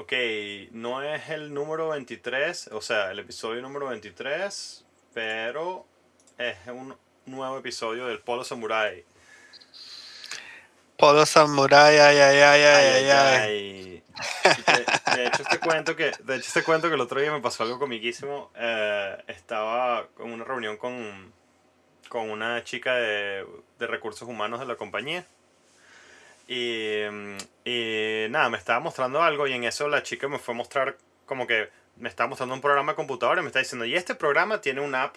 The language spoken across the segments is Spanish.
Ok, no es el número 23, o sea, el episodio número 23, pero es un nuevo episodio del Polo Samurai. Polo Samurai, ay, ay, ay, ay, ay, ay. De, de, hecho, este cuento que, de hecho, este cuento que el otro día me pasó algo comiquísimo. Eh, estaba en una reunión con, con una chica de, de recursos humanos de la compañía. Y, y, nada, me estaba mostrando algo y en eso la chica me fue a mostrar como que me estaba mostrando un programa de computadora y me está diciendo, y este programa tiene una app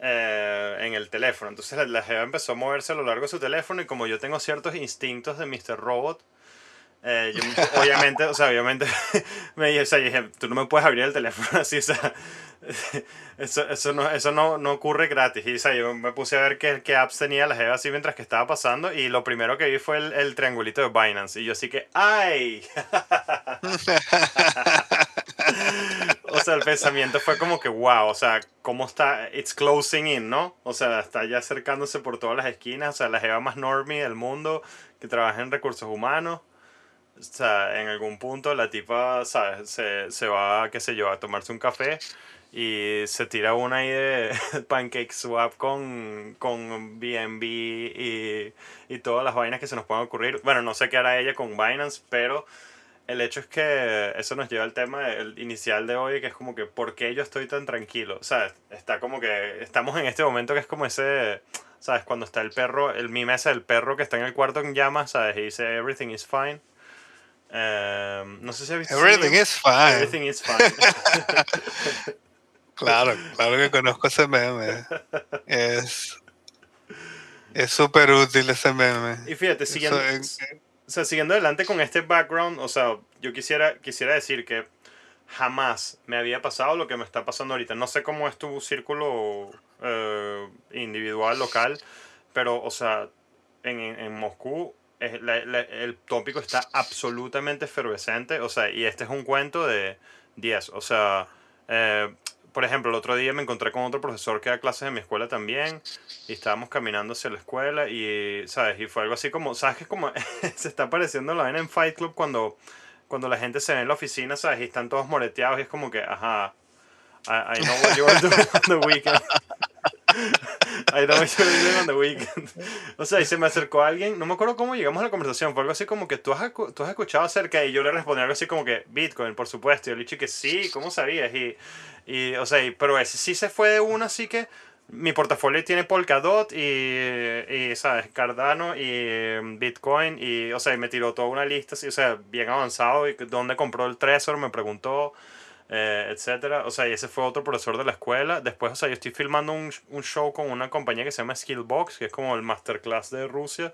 eh, en el teléfono. Entonces la, Jeva empezó a moverse a lo largo de su teléfono y como yo tengo ciertos instintos de Mr. Robot, eh, yo obviamente, o sea, obviamente me dije, o sea, dije, tú no me puedes abrir el teléfono así, o sea, eso, eso, no, eso no, no ocurre gratis. Y o sea, yo me puse a ver qué, qué apps tenía la Jeva así mientras que estaba pasando y lo primero que vi fue el, el triangulito de Binance. Y yo así que, ¡ay! o sea, el pensamiento fue como que, wow, o sea, ¿cómo está? It's closing in, ¿no? O sea, está ya acercándose por todas las esquinas. O sea, la Jeva más normie del mundo que trabaja en recursos humanos. O sea, en algún punto la tipa, ¿sabes? Se, se va, qué sé yo, a tomarse un café y se tira una ahí de Pancake Swap con, con BNB y, y todas las vainas que se nos puedan ocurrir. Bueno, no sé qué hará ella con Binance, pero el hecho es que eso nos lleva al tema inicial de hoy, que es como que, ¿por qué yo estoy tan tranquilo? O sea, está como que, estamos en este momento que es como ese, ¿sabes? Cuando está el perro, el mi mesa del perro que está en el cuarto en llamas, ¿sabes? Y dice, everything is fine. Em, no sé si has visto... Everything is fine. Everything is fine. Claro, claro que conozco ese meme. Es es súper útil ese meme. Y fíjate, siguiendo, o sea, siguiendo adelante con este background, o sea, yo quisiera, quisiera decir que jamás me había pasado lo que me está pasando ahorita. No sé cómo es tu círculo eh, individual, local, pero, o sea, en, en Moscú el tópico está absolutamente efervescente, o sea, y este es un cuento de 10, o sea, eh, por ejemplo, el otro día me encontré con otro profesor que da clases en mi escuela también y estábamos caminando hacia la escuela y, ¿sabes? Y fue algo así como, ¿sabes? Que como se está apareciendo la vaina en Fight Club cuando, cuando la gente se ve en la oficina, ¿sabes? Y están todos moreteados y es como que, ajá, I, know what you're doing on the weekend. I know what you're doing on the weekend. O sea, y se me acercó alguien, no me acuerdo cómo llegamos a la conversación, fue algo así como que tú has, tú has escuchado acerca y yo le respondí algo así como que Bitcoin, por supuesto. Y yo le dije que sí, ¿cómo sabías? Y y, o sea, pero ese sí se fue de una, así que mi portafolio tiene Polkadot y, y, ¿sabes? Cardano y mm, Bitcoin y, o sea, me tiró toda una lista, así, o sea, bien avanzado y dónde compró el Trezor, me preguntó, eh, etcétera. O sea, y ese fue otro profesor de la escuela. Después, o sea, yo estoy filmando un, un show con una compañía que se llama Skillbox, que es como el masterclass de Rusia.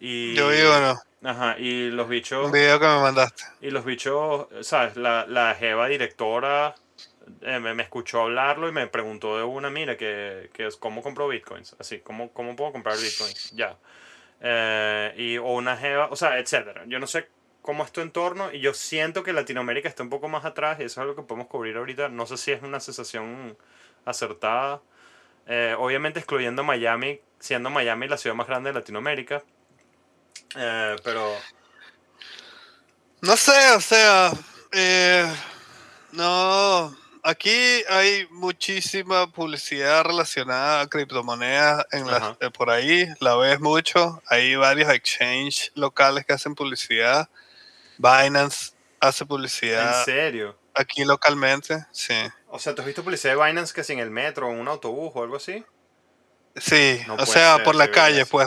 Y, yo vi no Ajá, y los bichos... Un video que me mandaste. Y los bichos, ¿sabes? La, la jeva directora eh, me, escuchó hablarlo y me preguntó de una, mira, que, que es cómo compro bitcoins, así, cómo, cómo puedo comprar bitcoins, ya. Eh, y, o una jeva, o sea, etcétera. Yo no sé cómo es tu entorno y yo siento que Latinoamérica está un poco más atrás y eso es algo que podemos cubrir ahorita. No sé si es una sensación acertada. Eh, obviamente excluyendo Miami, siendo Miami la ciudad más grande de Latinoamérica. pero... No sé, o sea, no, aquí hay muchísima publicidad relacionada a criptomonedas en la, eh, por ahí, la ves mucho. Hay varios exchanges locales que hacen publicidad. Binance hace publicidad. ¿En serio? Aquí localmente, sí. O sea, ¿tú has visto publicidad de Binance que en el metro, en un autobús o algo así? Sí, o sea, por la calle, pues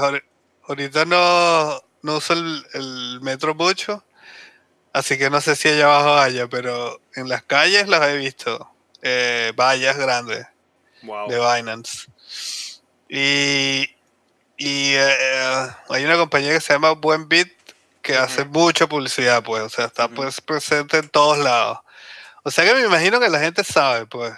ahorita no, no uso el, el metro mucho Así que no sé si allá abajo haya, pero en las calles las he visto. Eh, vallas grandes de Binance. Y, y eh, hay una compañía que se llama Buenbit que hace mucha publicidad, pues. O sea, está pues, presente en todos lados. O sea que me imagino que la gente sabe, pues.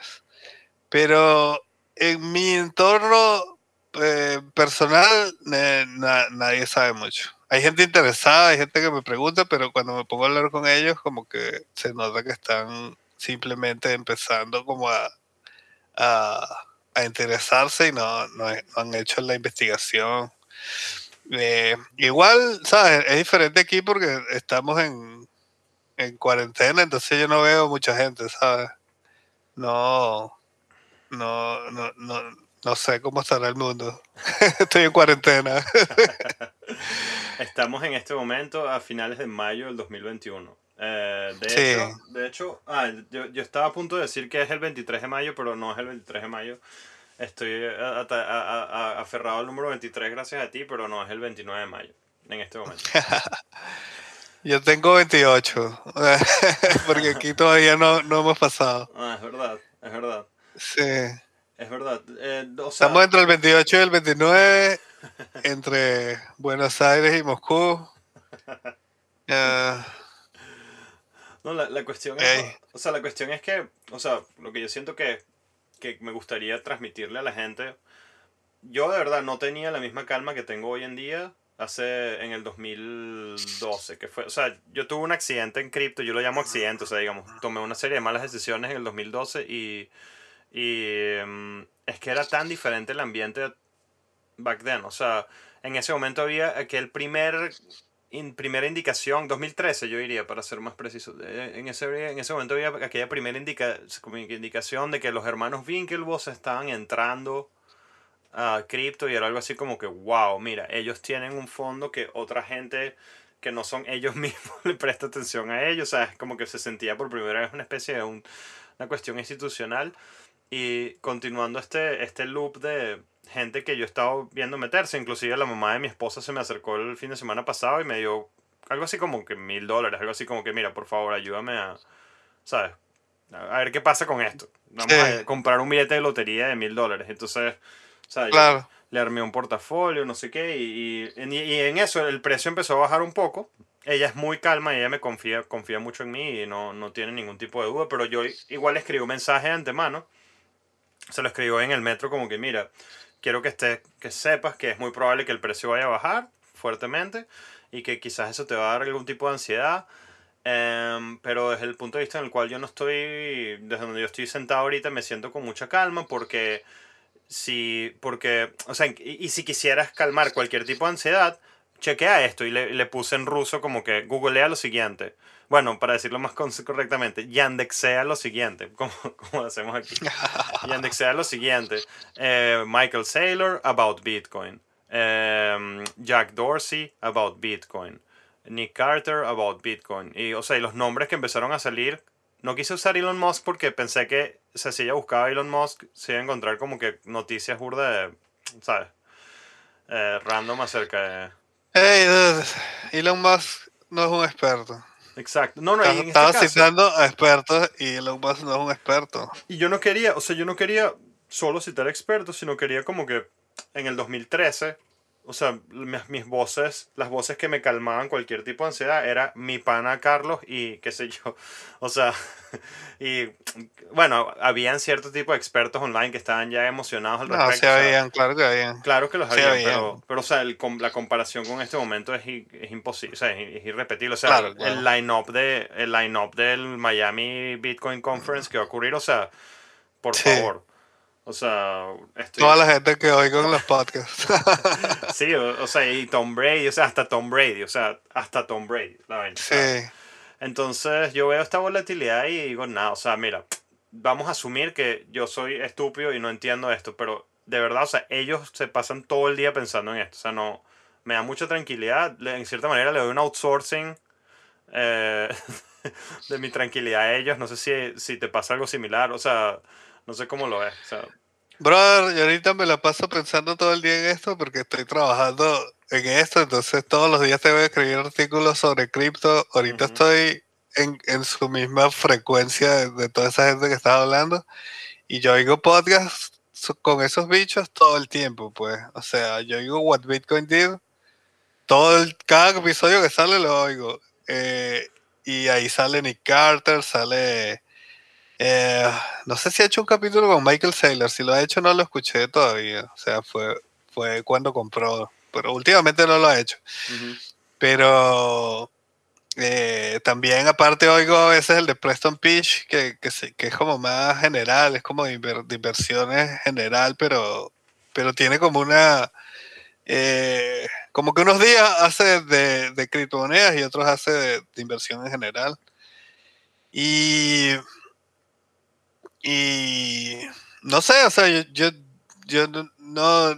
Pero en mi entorno eh, personal nadie sabe mucho hay gente interesada, hay gente que me pregunta, pero cuando me pongo a hablar con ellos, como que se nota que están simplemente empezando como a, a, interesarse y no, no, han hecho la investigación. Eh, igual, ¿sabes? Es diferente aquí porque estamos en, en cuarentena, entonces yo no veo mucha gente, ¿sabes? No, no, no, no, no sé cómo estará el mundo. Estoy en cuarentena. Estamos en este momento a finales de mayo del 2021. Eh, de, hecho, de hecho, ah, yo, yo, estaba a punto de decir que es el 23 de mayo, pero no es el 23 de mayo. Estoy aferrado al número 23 gracias a ti, pero no es el 29 de mayo en este momento. yo tengo 28, porque aquí todavía no, no hemos pasado. Ah, es verdad, es verdad. Sí. Es verdad. Eh, Estamos entre el 28 y el 29, entre Buenos Aires y Moscú. No, la, la cuestión es, o sea, la cuestión es que, o sea, lo que yo siento que, que me gustaría transmitirle a la gente, yo de verdad no tenía la misma calma que tengo hoy en día hace en el 2012, que fue, o sea, yo tuve un accidente en cripto, yo lo llamo accidente, o sea, digamos, tomé una serie de malas decisiones en el 2012 y y mm, es que era tan diferente el ambiente back then. O sea, en ese momento había aquel primer primera indicación, 2013 yo diría, para ser más preciso. Eh, en ese, en ese momento había aquella primera indica, indicación de que los hermanos Winklevoss estaban entrando a cripto y era algo así como que, wow, mira, ellos tienen un fondo que otra gente que no son ellos mismos le presta atención a ellos. O sea, es como que se sentía por primera vez una especie de un, una cuestión institucional. Y continuando este, este loop de gente que yo he estado viendo meterse, inclusive la mamá de mi esposa se me acercó el fin de semana pasado y me dio algo así como que mil dólares, algo así como que, mira, por favor, ayúdame a, ¿sabes? A ver qué pasa con esto. Vamos a comprar un billete de lotería de mil dólares. Entonces, ¿sabes? le armé un portafolio, no sé qué, y, y, y, en eso el precio empezó a bajar un poco. Ella es muy calma y ella me confía, confía mucho en mí y no, no tiene ningún tipo de duda, pero yo igual escribo un mensaje de antemano se lo escribió en el metro como que, mira, quiero que, esté, que sepas que es muy probable que el precio vaya a bajar fuertemente y que quizás eso te va a dar algún tipo de ansiedad. Em, pero desde el punto de vista en el cual yo no estoy, desde donde yo estoy sentado ahorita, me siento con mucha calma porque si, porque, o sea, y, si quisieras calmar cualquier tipo de ansiedad, chequea esto y le, le puse en ruso como que googlea lo siguiente bueno, para decirlo más correctamente, yandexea lo siguiente, como, como hacemos aquí. yandexea lo siguiente. Eh, Michael Saylor, about Bitcoin. Em, Jack Dorsey, about Bitcoin. Nick Carter, about Bitcoin. Y, o sea, los nombres que empezaron a salir. No quise usar Elon Musk porque pensé que si ella buscaba Elon Musk, se iba a encontrar como que noticias burda de, ¿sabes? Eh, random acerca de... Hey, Elon Musk no es un experto. Exacto. No, no, este Estaba citando a expertos y Elon Musk no es un experto. Y yo no quería, o sea, yo no quería solo citar expertos, sino quería como que en el 2013 o sea, mis, voces, las voces que me calmaban cualquier tipo de ansiedad era mi pana Carlos y qué sé yo. O sea, y bueno, habían cierto tipo de expertos online que estaban ya emocionados al respecto. No, habían, claro que habían. Claro que los habían, Pero, pero, o sea, la comparación con este momento es, es imposible, o sea, es, irrepetible. O sea, el line-up de, el line del Miami Bitcoin Conference que va a ocurrir, o sea, por favor. O sea, toda la gente que oigo en los podcasts. sí, o, sea, y Tom Brady, o sea, hasta Tom Brady, o sea, hasta Tom Brady, la Sí. Entonces yo veo esta volatilidad y digo, nada, o sea, mira, vamos a asumir que yo soy estúpido y no entiendo esto, pero de verdad, o sea, ellos se pasan todo el día pensando en esto, o sea, no, me da mucha tranquilidad, en cierta manera le doy un outsourcing eh, de mi tranquilidad a ellos, no sé si, si te pasa algo similar, o sea, no sé cómo lo ves, o sea, Brother, yo ahorita me la paso pensando todo el día en esto porque estoy trabajando en esto, entonces todos los días te voy a escribir artículos sobre cripto. Ahorita estoy en, en, su misma frecuencia de, toda esa gente que está hablando y yo oigo podcasts con esos bichos todo el tiempo, pues. O sea, yo oigo What Bitcoin Did, todo el, cada episodio que sale lo oigo. Eh, y ahí sale Nick Carter, sale eh, no sé si ha hecho un capítulo con Michael Saylor. Si lo ha hecho, no lo escuché todavía. O sea, fue, fue cuando compró. Pero últimamente no lo ha hecho. Pero eh, también, aparte, oigo a veces el de Preston Pitch, que, que, que es como más general, es como de, inversiones general, pero, pero tiene como una. Eh, como que unos días hace de, de criptomonedas y otros hace de, de inversión en general. Y, y no sé, o sea, yo, yo, no,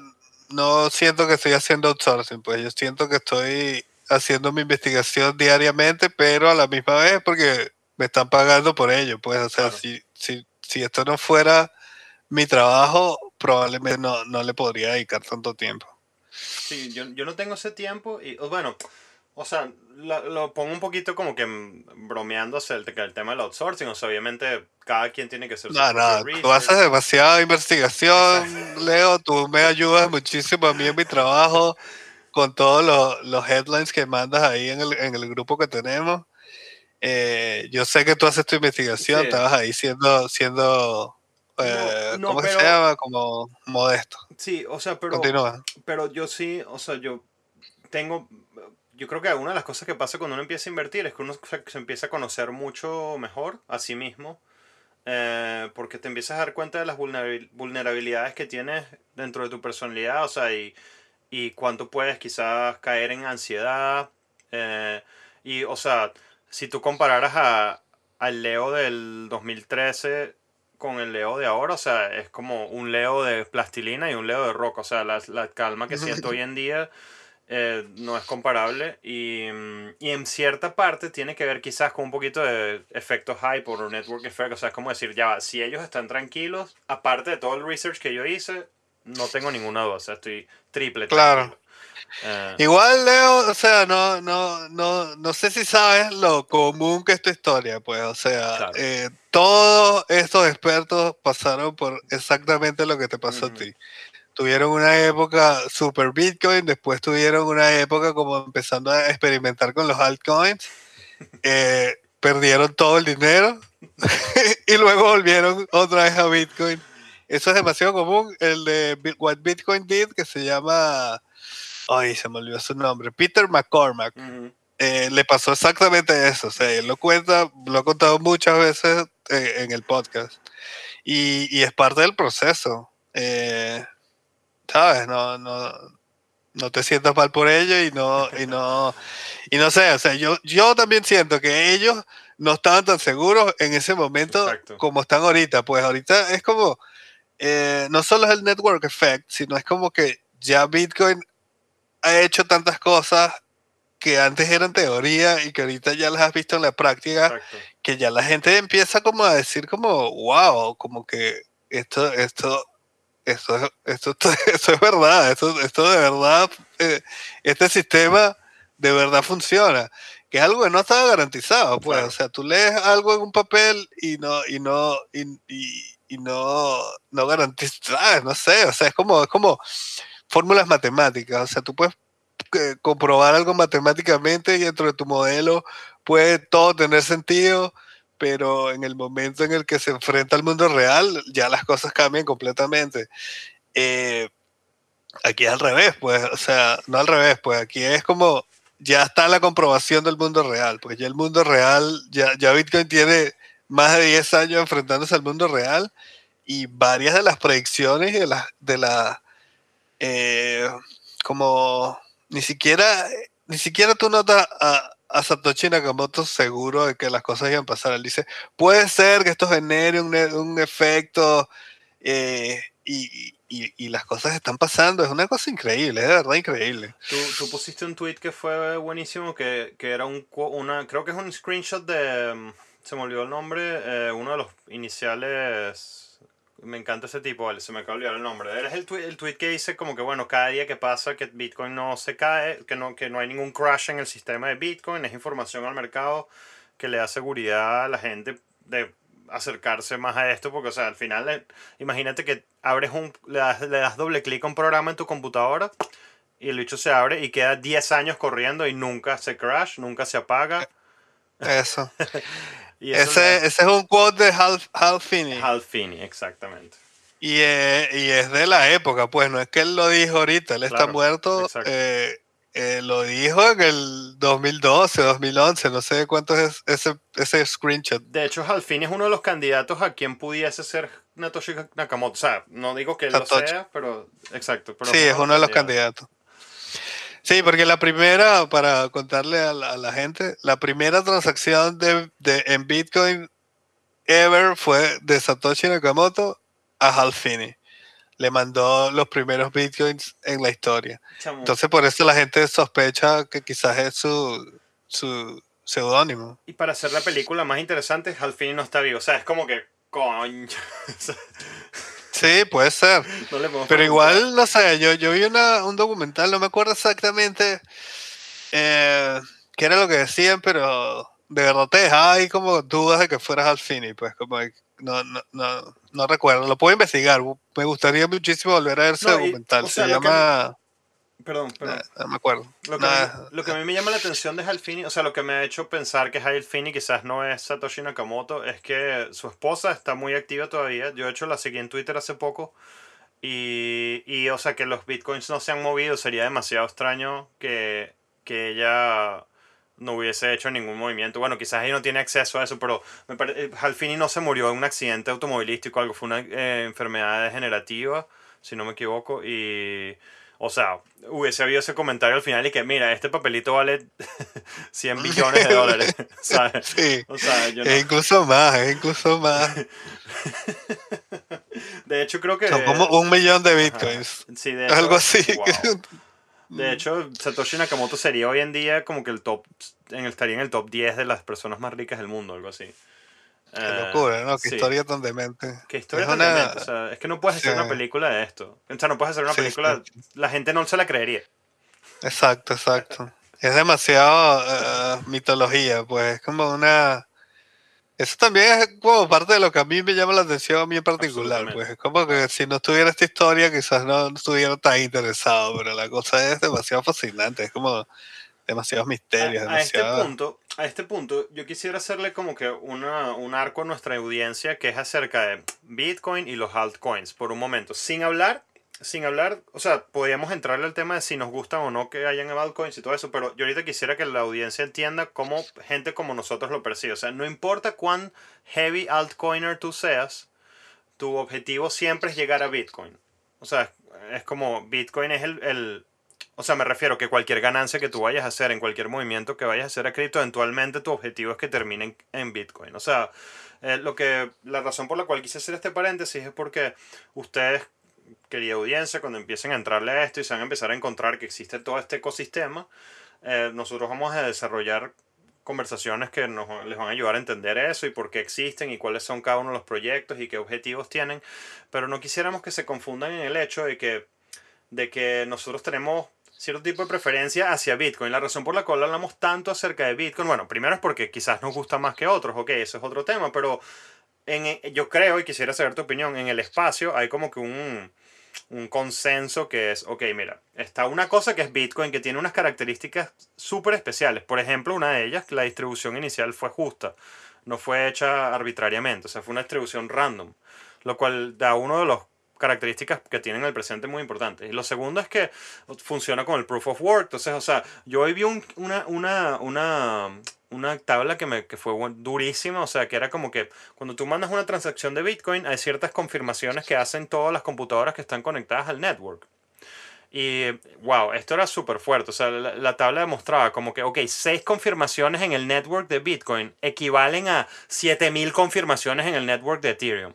no siento que estoy haciendo outsourcing, pues yo siento que estoy haciendo mi investigación diariamente, pero a la misma vez porque me están pagando por ello, pues, o sea, si, si, si esto no fuera mi trabajo, probablemente no, no le podría dedicar tanto tiempo. Sí, yo, yo no tengo ese tiempo y, bueno, o sea, lo, pongo un poquito como que bromeando el, el tema del outsourcing. O sea, obviamente cada quien tiene que hacer su No, no, tú haces demasiada investigación, Leo. Tú me ayudas muchísimo a mí en mi trabajo con todos los, los headlines que mandas ahí en el, en el grupo que tenemos. Eh, yo sé que tú haces tu investigación, estabas ahí siendo, siendo eh, ¿cómo se llama? Como modesto. Sí, o sea, pero, pero yo sí, o sea, yo tengo yo creo que una de las cosas que pasa cuando uno empieza a invertir es que uno se, empieza a conocer mucho mejor a sí mismo. Eh, porque te empiezas a dar cuenta de las vulnerabilidades que tienes dentro de tu personalidad, o sea, y, y cuánto puedes quizás caer en ansiedad. Eh, y, o sea, si tú compararas a, al Leo del 2013 con el Leo de ahora, o sea, es como un Leo de plastilina y un Leo de roca, o sea, la, la calma que siento hoy en día eh, no es comparable y, y, en cierta parte tiene que ver quizás con un poquito de efecto hype o network effect, o sea, es como decir, ya, si ellos están tranquilos, aparte de todo el research que yo hice, no tengo ninguna duda, o sea, estoy triple. Claro. Eh. Igual, Leo, o sea, no, no, no, no sé si sabes lo común que es tu historia, pues, o sea, eh, todos estos expertos pasaron por exactamente lo que te pasó a ti tuvieron una época super Bitcoin, después tuvieron una época como empezando a experimentar con los altcoins, eh, perdieron todo el dinero y luego volvieron otra vez a Bitcoin. Eso es demasiado común. El de What Bitcoin Did, que se llama, ay, se me olvidó su nombre, Peter McCormack. Eh, le pasó exactamente eso. O sea, él lo cuenta, lo ha contado muchas veces eh, en el podcast. Y, y, es parte del proceso. Eh, ¿sabes? No, no, no te sientas mal por ello y no, y no, y no sé, o sea, yo, yo también siento que ellos no estaban tan seguros en ese momento como están ahorita. Pues ahorita es como, eh, no solo es el network effect, sino es como que ya Bitcoin ha hecho tantas cosas que antes eran teoría y que ahorita ya las has visto en la práctica, que ya la gente empieza como a decir como, wow, como que esto, esto esto, esto, esto, es verdad, esto, esto de verdad, eh, este sistema de verdad funciona, que es algo que no estaba garantizado, pues, o sea, tú lees algo en un papel y no, y no, y, y, no, no garantizas, no sé, o sea, es como, es como fórmulas matemáticas, o sea, tú puedes eh, comprobar algo matemáticamente y dentro de tu modelo puede todo tener sentido, pero en el momento en el que se enfrenta al mundo real, ya las cosas cambian completamente. Eh, aquí es al revés, pues, o sea, no al revés, pues aquí es como, ya está la comprobación del mundo real, pues ya el mundo real, ya, ya Bitcoin tiene más de 10 años enfrentándose al mundo real y varias de las predicciones de las, de la, eh, como, ni siquiera, ni siquiera tú notas a, a Satoshi Nakamoto seguro de que las cosas iban a pasar. Él dice, puede ser que esto genere un, un efecto eh, y, y, las cosas están pasando. Es una cosa increíble, es de verdad increíble. Tú, tú pusiste un tweet que fue buenísimo, que, que, era un, una, creo que es un screenshot de, mm, se me olvidó el nombre, eh, uno de los iniciales me encanta ese tipo, vale, se me acaba de olvidar el nombre. Es el, tweet, el tweet que dice como que, bueno, cada día que pasa que Bitcoin no se cae, que no, que no hay ningún crash en el sistema de Bitcoin, es información al mercado que le da seguridad a la gente de acercarse más a esto, porque, o sea, al final, eh, imagínate que abres un, le das, le das doble clic a un programa en tu computadora y el bicho se abre y queda 10 años corriendo y nunca se crash, nunca se apaga. Eso. ese, ese, es un quote de Hal, Hal Finney. Hal Finney, exactamente. Y, eh, y, es de la época, pues no es que él lo dijo ahorita, él está muerto. Eh, eh, lo dijo en el 2012, 2011, no sé cuánto es ese, ese screenshot. De hecho, Hal Finney es uno de los candidatos a quien pudiese ser Natoshi Nakamoto. O sea, no digo que él lo sea, pero exacto. sí, es uno de los candidatos. Sí, porque la primera, para contarle a la, gente, la primera transacción de, en Bitcoin ever fue de Satoshi Nakamoto a Hal Finney. Le mandó los primeros Bitcoins en la historia. Entonces por eso la gente sospecha que quizás es su, su seudónimo. Y para hacer la película más interesante, Hal Finney no está vivo. O sea, es como que, coño. Sí, puede ser. Pero igual, no sé, yo, yo vi una, un documental, no me acuerdo exactamente eh, qué era lo que decían, pero de verdad te dejaba ahí como dudas de que fueras al fin pues como no, no, no, no recuerdo, lo puedo investigar, me gustaría muchísimo volver a ver ese documental, se llama... Perdón, perdón. No me acuerdo. Lo que, a mí me llama la atención de Halfini, o sea, lo que me ha hecho pensar que Halfini quizás no es Satoshi Nakamoto, es que su esposa está muy activa todavía. Yo, de hecho, la seguí en Twitter hace poco. Y, y o sea, que los bitcoins no se han movido. Sería demasiado extraño que, que ella no hubiese hecho ningún movimiento. Bueno, quizás ella no tiene acceso a eso, pero me eh, Halfini no se murió en un accidente automovilístico, algo. Fue una eh, enfermedad degenerativa, si no me equivoco. Y o sea, hubiese habido ese comentario al final y que, mira, este papelito vale 100 billones de dólares. ¿sabes? Sí. O sea, yo no... incluso más, es incluso más. De hecho, creo que. Son como un millón de bitcoins. Sí, de hecho, Algo así. De hecho, Satoshi Nakamoto sería hoy en día como que el top. En estaría en el top 10 de las personas más ricas del mundo, algo así. Qué locura, ¿no? Qué historia tan demente. Qué historia tan demente. O sea, es que no puedes hacer una película de esto. O sea, no puedes hacer una película. La gente no se la creería. Exacto, exacto. Es demasiado eh, mitología, pues. Es como una. Eso también es como parte de lo que a mí me llama la atención a mí en particular. Pues es como que si no estuviera esta historia, quizás no estuviera tan interesado, pero la cosa es demasiado fascinante. Es como demasiados misterios. A, este punto, a este punto, yo quisiera hacerle como que una, un arco a nuestra audiencia que es acerca de Bitcoin y los altcoins, por un momento, sin hablar. Sin hablar, o sea, podríamos entrarle al tema de si nos gustan o no que hayan altcoins y todo eso, pero yo ahorita quisiera que la audiencia entienda cómo gente como nosotros lo percibe. O sea, no importa cuán heavy altcoiner tú seas, tu objetivo siempre es llegar a Bitcoin. O sea, es como Bitcoin es el o sea, me refiero que cualquier ganancia que tú vayas a hacer en cualquier movimiento que vayas a hacer a cripto, eventualmente tu objetivo es que termine en, Bitcoin. O sea, eh, lo que, la razón por la cual quise hacer este paréntesis es porque ustedes, querida audiencia, cuando empiecen a entrarle a esto y se van a empezar a encontrar que existe todo este ecosistema, eh, nosotros vamos a desarrollar conversaciones que nos, les van a ayudar a entender eso y por qué existen y cuáles son cada uno de los proyectos y qué objetivos tienen. Pero no quisiéramos que se confundan en el hecho de que, de que nosotros tenemos cierto tipo de preferencia hacia Bitcoin. La razón por la cual hablamos tanto acerca de Bitcoin, bueno, primero es porque quizás nos gusta más que otros, ok, eso es otro tema, pero en, yo creo, y quisiera saber tu opinión, en el espacio hay como que un, un consenso que es, ok, mira, está una cosa que es Bitcoin que tiene unas características súper especiales. Por ejemplo, una de ellas, la distribución inicial fue justa, no fue hecha arbitrariamente, o sea, fue una distribución random, lo cual da uno de los características que tienen el presente muy importantes. Y lo segundo es que funciona con el proof of work. Entonces, o sea, yo hoy vi una, una, una, una tabla que, me, que fue durísima, o sea, que era como que cuando tú mandas una transacción de Bitcoin, hay ciertas confirmaciones que hacen todas las computadoras que están conectadas al network. Y wow, esto era súper fuerte. O sea, la, la, tabla demostraba como que, ok, seis confirmaciones en el network de Bitcoin equivalen a 7000 confirmaciones en el network de Ethereum.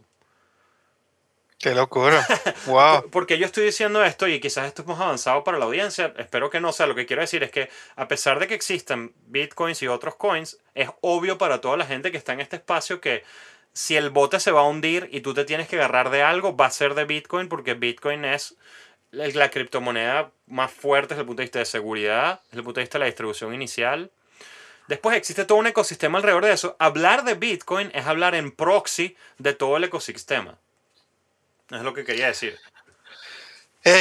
Qué locura. Wow. Porque yo estoy diciendo esto y quizás esto hemos avanzado para la audiencia. Espero que no sea. Lo que quiero decir es que a pesar de que existen bitcoins y otros coins, es obvio para toda la gente que está en este espacio que si el bote se va a hundir y tú te tienes que agarrar de algo, va a ser de bitcoin porque bitcoin es la criptomoneda más fuerte desde el punto de vista de seguridad, desde el punto de vista de la distribución inicial. Después existe todo un ecosistema alrededor de eso. Hablar de Bitcoin es hablar en proxy de todo el ecosistema. Es lo que quería decir.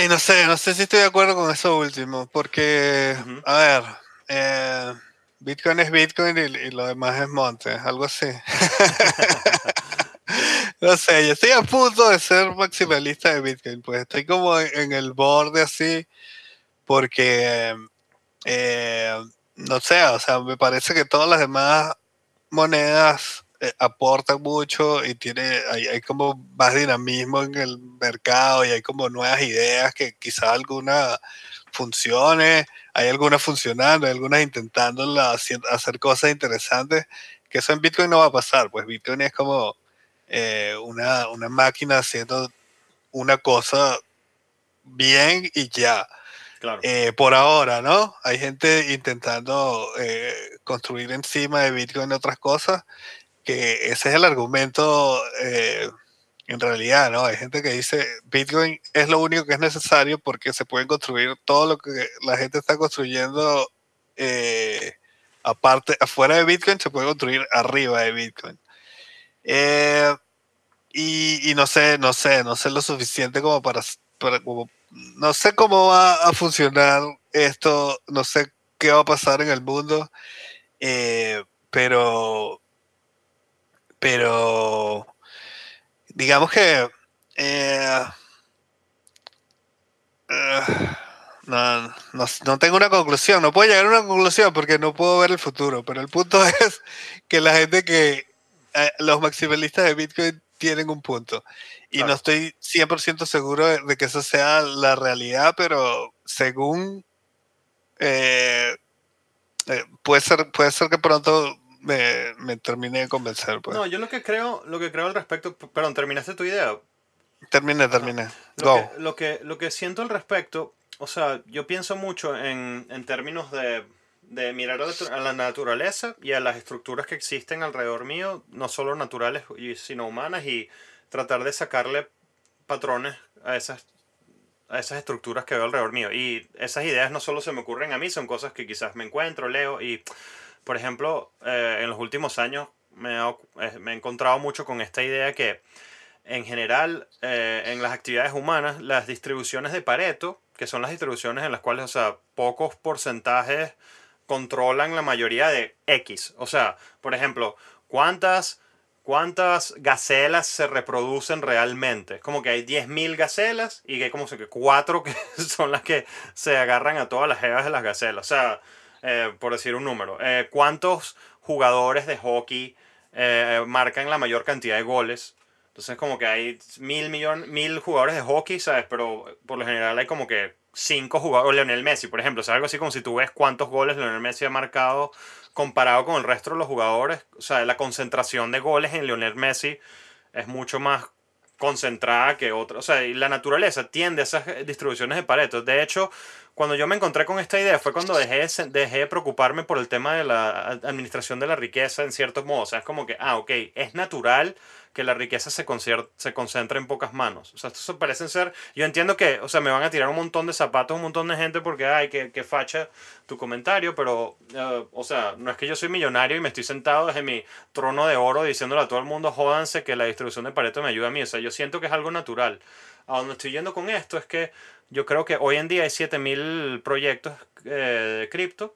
no sé, no sé si estoy de acuerdo con eso último, porque, a ver, eh, Bitcoin es Bitcoin y, lo demás es monte, algo así. no sé, yo estoy a punto de ser maximalista de Bitcoin, pues estoy como en el borde así, porque, eh, no sé, o sea, me parece que todas las demás monedas eh, aporta mucho y tiene, hay, como más dinamismo en el mercado y hay como nuevas ideas que quizá alguna funcione, hay algunas funcionando, hay algunas intentando hacer cosas interesantes, que eso en Bitcoin no va a pasar, pues Bitcoin es como eh, una, una máquina haciendo una cosa bien y ya. Eh, por ahora, ¿no? Hay gente intentando eh, construir encima de Bitcoin otras cosas, que ese es el argumento eh, en realidad, ¿no? Hay gente que dice Bitcoin es lo único que es necesario porque se pueden construir todo lo que la gente está construyendo aparte, afuera de Bitcoin, se puede construir arriba de Bitcoin. y, no sé, no sé, no sé lo suficiente como para, para como no sé cómo va a funcionar esto, no sé qué va a pasar en el mundo, eh, pero, pero, digamos que, eh, eh, no, no, tengo una conclusión, no puedo llegar a una conclusión porque no puedo ver el futuro, pero el punto es que la gente que, los maximalistas de Bitcoin tienen un punto. Y no estoy 100% seguro de, que eso sea la realidad, pero según... Eh, eh, puede, ser, puede ser que pronto me, me termine de convencer. Pues. No, yo lo que creo, lo que creo al respecto... Perdón, ¿terminaste tu idea? Terminé, terminé. Lo, Que, lo, que, lo que siento al respecto, o sea, yo pienso mucho en, en términos de, de mirar a la naturaleza y a las estructuras que existen alrededor mío, no solo naturales, sino humanas, y tratar de sacarle patrones a esas, a esas estructuras que veo alrededor mío. Y esas ideas no solo se me ocurren a mí, son cosas que quizás me encuentro, leo. Y, por ejemplo, eh, en los últimos años me he, eh, me he, encontrado mucho con esta idea que, en general, eh, en las actividades humanas, las distribuciones de Pareto, que son las distribuciones en las cuales, o sea, pocos porcentajes controlan la mayoría de X. O sea, por ejemplo, ¿cuántas ¿Cuántas gacelas se reproducen realmente? Como que hay 10.000 gacelas y que hay como que cuatro que son las que se agarran a todas las jevas de las gacelas. O sea, eh, por decir un número. Eh, ¿Cuántos jugadores de hockey eh, marcan la mayor cantidad de goles? Entonces como que hay mil, millón, mil jugadores de hockey, ¿sabes? Pero por lo general hay como que cinco jugadores. O Leonel Messi, por ejemplo. O algo así como si tú ves cuántos goles Leonel Messi ha marcado comparado con el resto de los jugadores, o sea, la concentración de goles en Lionel Messi es mucho más concentrada que otra. O sea, la naturaleza tiende a esas distribuciones de Pareto. De hecho, cuando yo me encontré con esta idea fue cuando dejé, dejé de preocuparme por el tema de la administración de la riqueza en cierto modo. O sea, es como que, ah, ok, es natural que la riqueza se, se concentra en pocas manos. O sea, estos parecen ser... Yo entiendo que, o sea, me van a tirar un montón de zapatos, un montón de gente porque, ay, que, que facha tu comentario, pero, eh, o sea, no es que yo soy millonario y me estoy sentado desde mi trono de oro diciéndole a todo el mundo, jódanse que la distribución de Pareto me ayuda a mí. O sea, yo siento que es algo natural. A donde estoy yendo con esto es que yo creo que hoy en día hay 7000 proyectos eh, de cripto.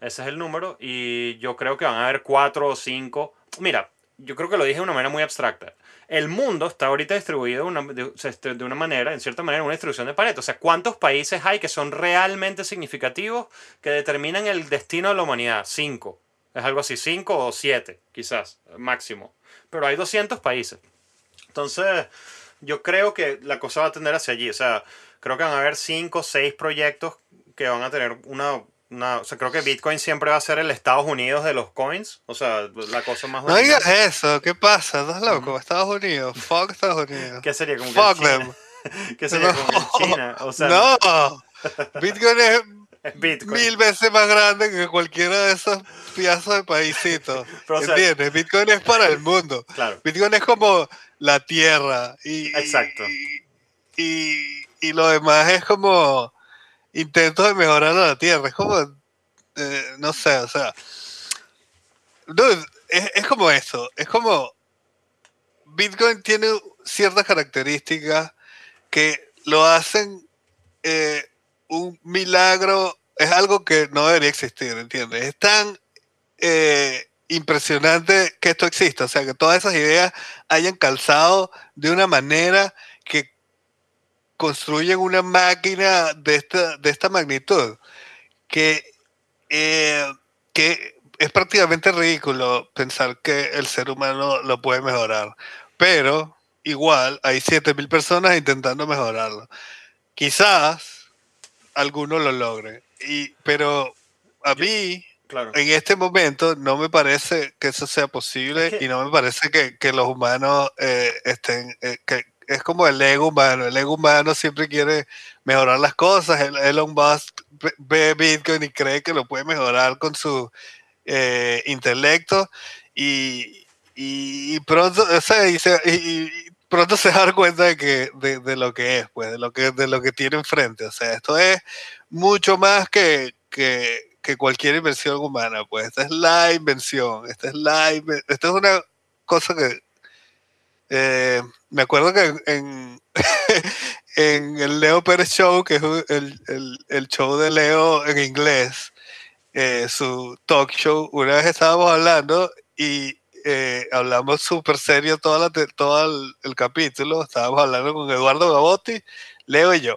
Ese es el número. Y yo creo que van a haber 4 o 5. Mira, yo creo que lo dije de una manera muy abstracta. El mundo está ahorita distribuido de una, este, de, una manera, en cierta manera, una distribución de Pareto. O sea, ¿cuántos países hay que son realmente significativos que determinan el destino de la humanidad? Cinco. Es algo así, cinco o siete, quizás, máximo. Pero hay 200 países. Entonces, yo creo que la cosa va a tender hacia allí. O sea, creo que van a haber cinco o seis proyectos que van a tener una no, o sea, creo que Bitcoin siempre va a ser el Estados Unidos de los coins. O sea, la cosa más. No digas eso, ¿qué pasa? ¿Estás loco? Estados Unidos, fuck Estados Unidos. ¿Qué sería como fuck them. ¿Qué sería como China? O sea, no, Bitcoin es mil veces más grande que cualquiera de esos piazos de paisitos. ¿Entiendes? Bitcoin es para el mundo. Claro. Bitcoin es como la tierra. Y, Exacto. y, y lo demás es como intentos de mejorar a la Tierra. Es como, eh, no sé, o sea, es, como eso, es como Bitcoin tiene ciertas características que lo hacen eh, un milagro, es algo que no debería existir, ¿entiendes? Es tan eh, impresionante que esto exista, o sea, que todas esas ideas hayan calzado de una manera construyen una máquina de esta, de esta magnitud que, eh, que es prácticamente ridículo pensar que el ser humano lo puede mejorar. Pero igual hay 7.000 personas intentando mejorarlo. Quizás algunos lo logren. Y, pero a mí, en este momento, no me parece que eso sea posible y no me parece que, los humanos eh, estén, eh, que es como el ego humano. El ego humano siempre quiere mejorar las cosas. Elon Musk ve Bitcoin y cree que lo puede mejorar con su eh, intelecto y, y, pronto, o sea, y, pronto se da cuenta de, que, de, lo que es, pues, de lo que, de lo que tiene enfrente. O sea, esto es mucho más que, que, que cualquier invención humana, pues. Esta es la invención, esta es la esta es una cosa que eh, me acuerdo que en, en, el Leo Pérez Show, que es el, show de Leo en inglés, eh, su talk show, una vez estábamos hablando y eh, hablamos súper serio todo, todo el, capítulo, estábamos hablando con Eduardo Gabotti, Leo y yo.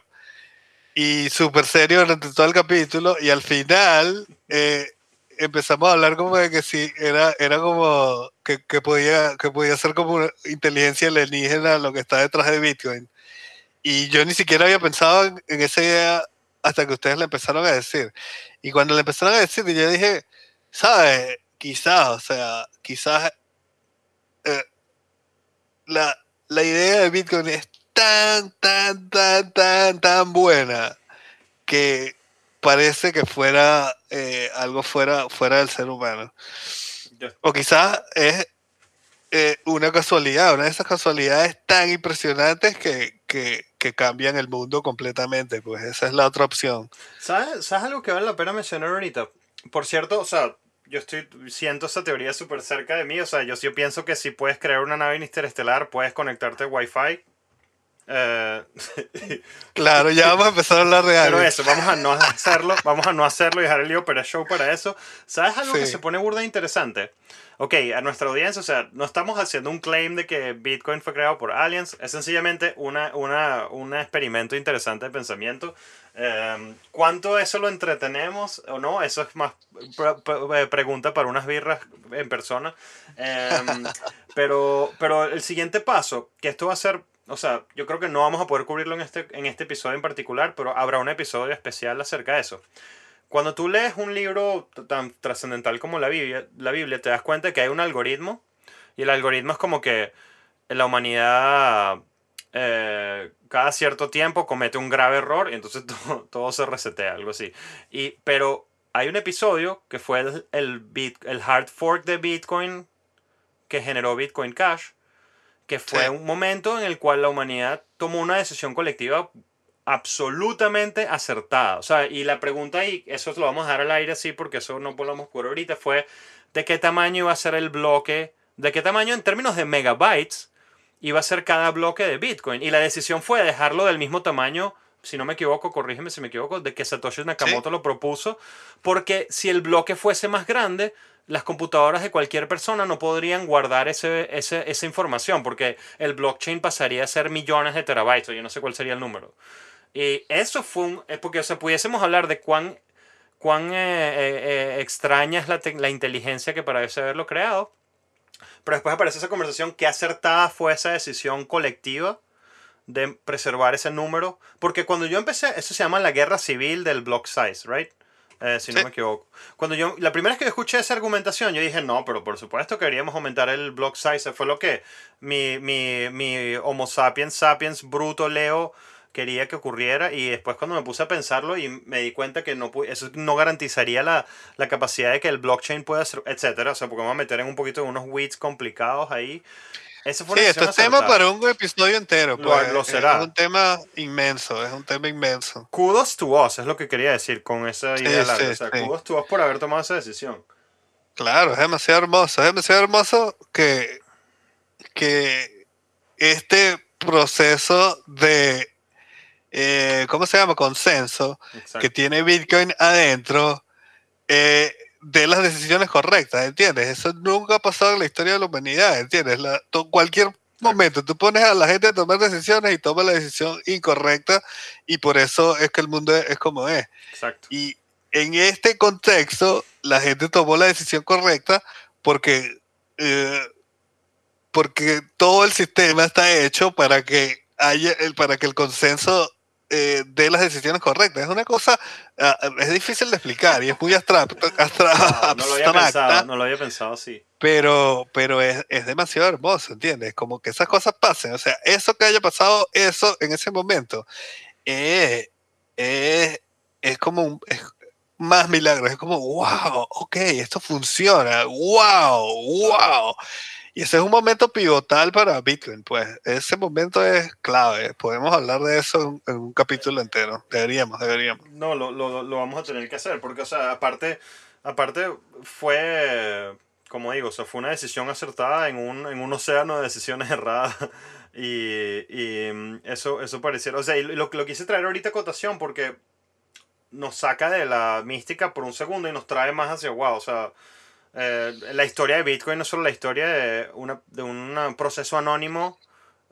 Y súper serio durante todo el capítulo y al final empezamos a hablar como de que sí, era, era como que, podía, que podía ser como una inteligencia alienígena lo que está detrás de Bitcoin. Y yo ni siquiera había pensado en, esa idea hasta que ustedes le empezaron a decir. Y cuando le empezaron a decir, yo dije, ¿sabes? Quizás, o sea, quizás eh, la, la idea de Bitcoin es tan, tan, tan, tan, tan buena que parece que fuera eh, algo fuera, fuera del ser humano. O quizás es eh, una casualidad, una de esas casualidades tan impresionantes que, cambian el mundo completamente. Pues esa es la otra opción. ¿Sabes, ¿Sabes algo que vale la pena mencionar ahorita? Por cierto, o sea, yo estoy siento esa teoría súper cerca de mí. O sea, yo, yo pienso que si puedes crear una nave interestelar, puedes conectarte a Wi-Fi eh, claro, ya vamos a empezar a hablar de algo. Pero eso, vamos a no hacerlo, vamos a no hacerlo y dejar el lío para show para eso. ¿Sabes algo que se pone burda interesante? Ok, a nuestra audiencia, o sea, no estamos haciendo un claim de que Bitcoin fue creado por aliens, es sencillamente una, una, un experimento interesante de pensamiento. Em, ¿Cuánto eso lo entretenemos o no? Eso es más eh, pregunta para unas birras en persona. Em, pero, pero el siguiente paso, que esto va a ser o sea, yo creo que no vamos a poder cubrirlo en este, en este episodio en particular, pero habrá un episodio especial acerca de eso. Cuando tú lees un libro tan trascendental como la Biblia, la Biblia, te das cuenta que hay un algoritmo, y el algoritmo es como que la humanidad eh, cada cierto tiempo comete un grave error y entonces todo, se resetea, algo así. Y, pero hay un episodio que fue el hard fork de Bitcoin que generó Bitcoin Cash, que fue un momento en el cual la humanidad tomó una decisión colectiva absolutamente acertada. O sea, y la pregunta ahí, eso lo vamos a dar al aire así porque eso no podemos por ahorita, fue de qué tamaño iba a ser el bloque, de qué tamaño en términos de megabytes iba a ser cada bloque de Bitcoin. Y la decisión fue dejarlo del mismo tamaño, si no me equivoco, corrígeme si me equivoco, de que Satoshi Nakamoto lo propuso, porque si el bloque fuese más grande, las computadoras de cualquier persona no podrían guardar ese, esa información porque el blockchain pasaría a ser millones de terabytes, yo no sé cuál sería el número. Y eso fue un... Porque, o sea, pudiésemos hablar de cuán, cuán eh, eh, eh, extraña es la, la, inteligencia que parece haberlo creado. Pero después aparece esa conversación, qué acertada fue esa decisión colectiva de preservar ese número. Porque cuando yo empecé, eso se llama la guerra civil del block size, ¿right? Eh, si no me equivoco. Cuando yo, la primera vez que escuché esa argumentación, yo dije, no, pero por supuesto queríamos aumentar el block size. Fue lo que mi, mi, mi Homo sapiens sapiens bruto Leo quería que ocurriera y después cuando me puse a pensarlo y me di cuenta que no eso no garantizaría la, la capacidad de que el blockchain pueda ser, etcétera, o sea, porque vamos a meter en un poquito de unos weeds complicados ahí sí, esto es tema para un episodio entero. Pues. será. Es un tema inmenso, es un tema inmenso. Kudos to us, es lo que quería decir con esa idea larga. o sea, kudos to us por haber tomado esa decisión. Claro, es demasiado hermoso. Es demasiado hermoso que, que este proceso de, eh, ¿cómo se llama? Consenso que tiene Bitcoin adentro. Eh, de las decisiones correctas, ¿entiendes? Eso nunca ha pasado en la historia de la humanidad, ¿entiendes? La, cualquier momento tú pones a la gente a tomar decisiones y toma la decisión incorrecta y por eso es que el mundo es, como es. Exacto. Y en este contexto, la gente tomó la decisión correcta porque, eh, porque todo el sistema está hecho para que haya, para que el consenso eh, de las decisiones correctas. Es una cosa, ah, es difícil de explicar y es muy abstracta. no, lo había pensado, no lo había pensado así. Pero, pero es, es, demasiado hermoso, ¿entiendes? Como que esas cosas pasen. O sea, eso que haya pasado, eso en ese momento, es, es, es como un, más milagros. Es como, wow, ok, esto funciona, wow, wow. Y ese es un momento pivotal para Bitcoin, pues ese momento es clave. Podemos hablar de eso en, un capítulo entero. Deberíamos, deberíamos. No, lo, lo, lo, vamos a tener que hacer, porque, o sea, aparte, aparte fue, como digo, o sea, fue una decisión acertada en un, en un océano de decisiones erradas. Y, y mm, eso, eso pareciera, o sea, y lo, lo quise traer ahorita a cotación porque nos saca de la mística por un segundo y nos trae más hacia, wow, o sea, eh, la historia de Bitcoin no solo la historia de, una, de un proceso anónimo,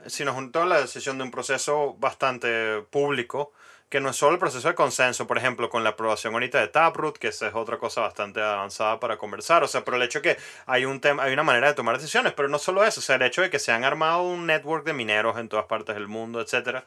sino junto a la decisión de un proceso bastante público, que no es solo el proceso de consenso, por ejemplo, con la aprobación ahorita de Taproot, que esa es otra cosa bastante avanzada para conversar, o sea, pero el hecho de que hay, un tema, hay una manera de tomar decisiones, pero no solo eso, o sea, el hecho de que se han armado un network de mineros en todas partes del mundo, etcétera,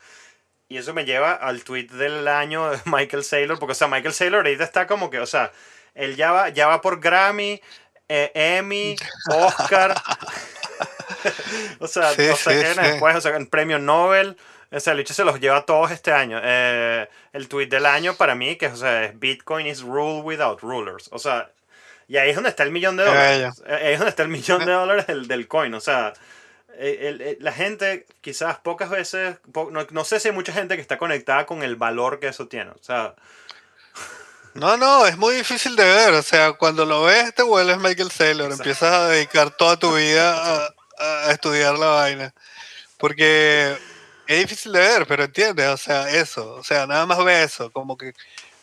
y eso me lleva al tweet del año de Michael Saylor, porque, o sea, Michael Saylor ahorita está como que, o sea, él ya va, ya va por Grammy, eh, Emmy, Oscar. o sea, no sé qué después, o sea, el premio Nobel. O sea, el hecho se los lleva todos este año. Eh, el tweet del año para mí, que o sea, es Bitcoin is rule without rulers. O sea, y ahí es donde está el millón de dólares. Ahí es donde está el millón de dólares del, del coin. O sea, la gente quizás pocas veces, no, no, sé si hay mucha gente que está conectada con el valor que eso tiene. O sea, no, no, es muy difícil de ver. O sea, cuando lo ves, te vuelves Michael Saylor. Empiezas a dedicar toda tu vida a, estudiar la vaina. Porque es difícil de ver, pero entiendes, o sea, eso. O sea, nada más ve eso. Como que,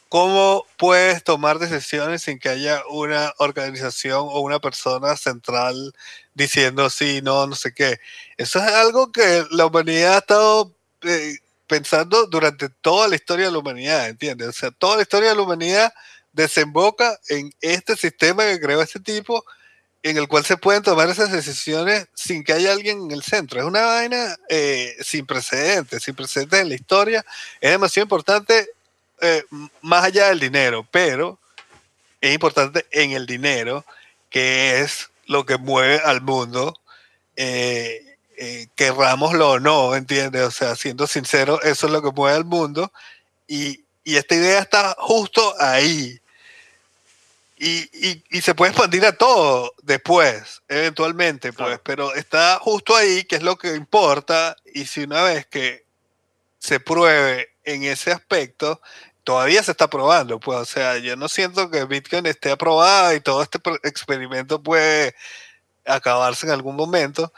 ¿cómo puedes tomar decisiones sin que haya una organización o una persona central diciendo sí, no, no sé qué? Eso es algo que la humanidad ha estado. Eh, pensando durante toda la historia de la humanidad, ¿entiendes? O sea, toda la historia de la humanidad desemboca en este sistema que creó este tipo, en el cual se pueden tomar esas decisiones sin que haya alguien en el centro. Es una vaina eh, sin precedentes, sin precedentes en la historia. Es demasiado importante eh, más allá del dinero, pero es importante en el dinero, que es lo que mueve al mundo. Eh, eh, querrámoslo o no, ¿entiendes? O sea, siendo sincero, eso es lo que mueve al mundo y, y esta idea está justo ahí. Y, y, y, se puede expandir a todo después, eventualmente, pues, pero está justo ahí, que es lo que importa, y si una vez que se pruebe en ese aspecto, todavía se está probando, pues, o sea, yo no siento que Bitcoin esté aprobada y todo este experimento puede acabarse en algún momento,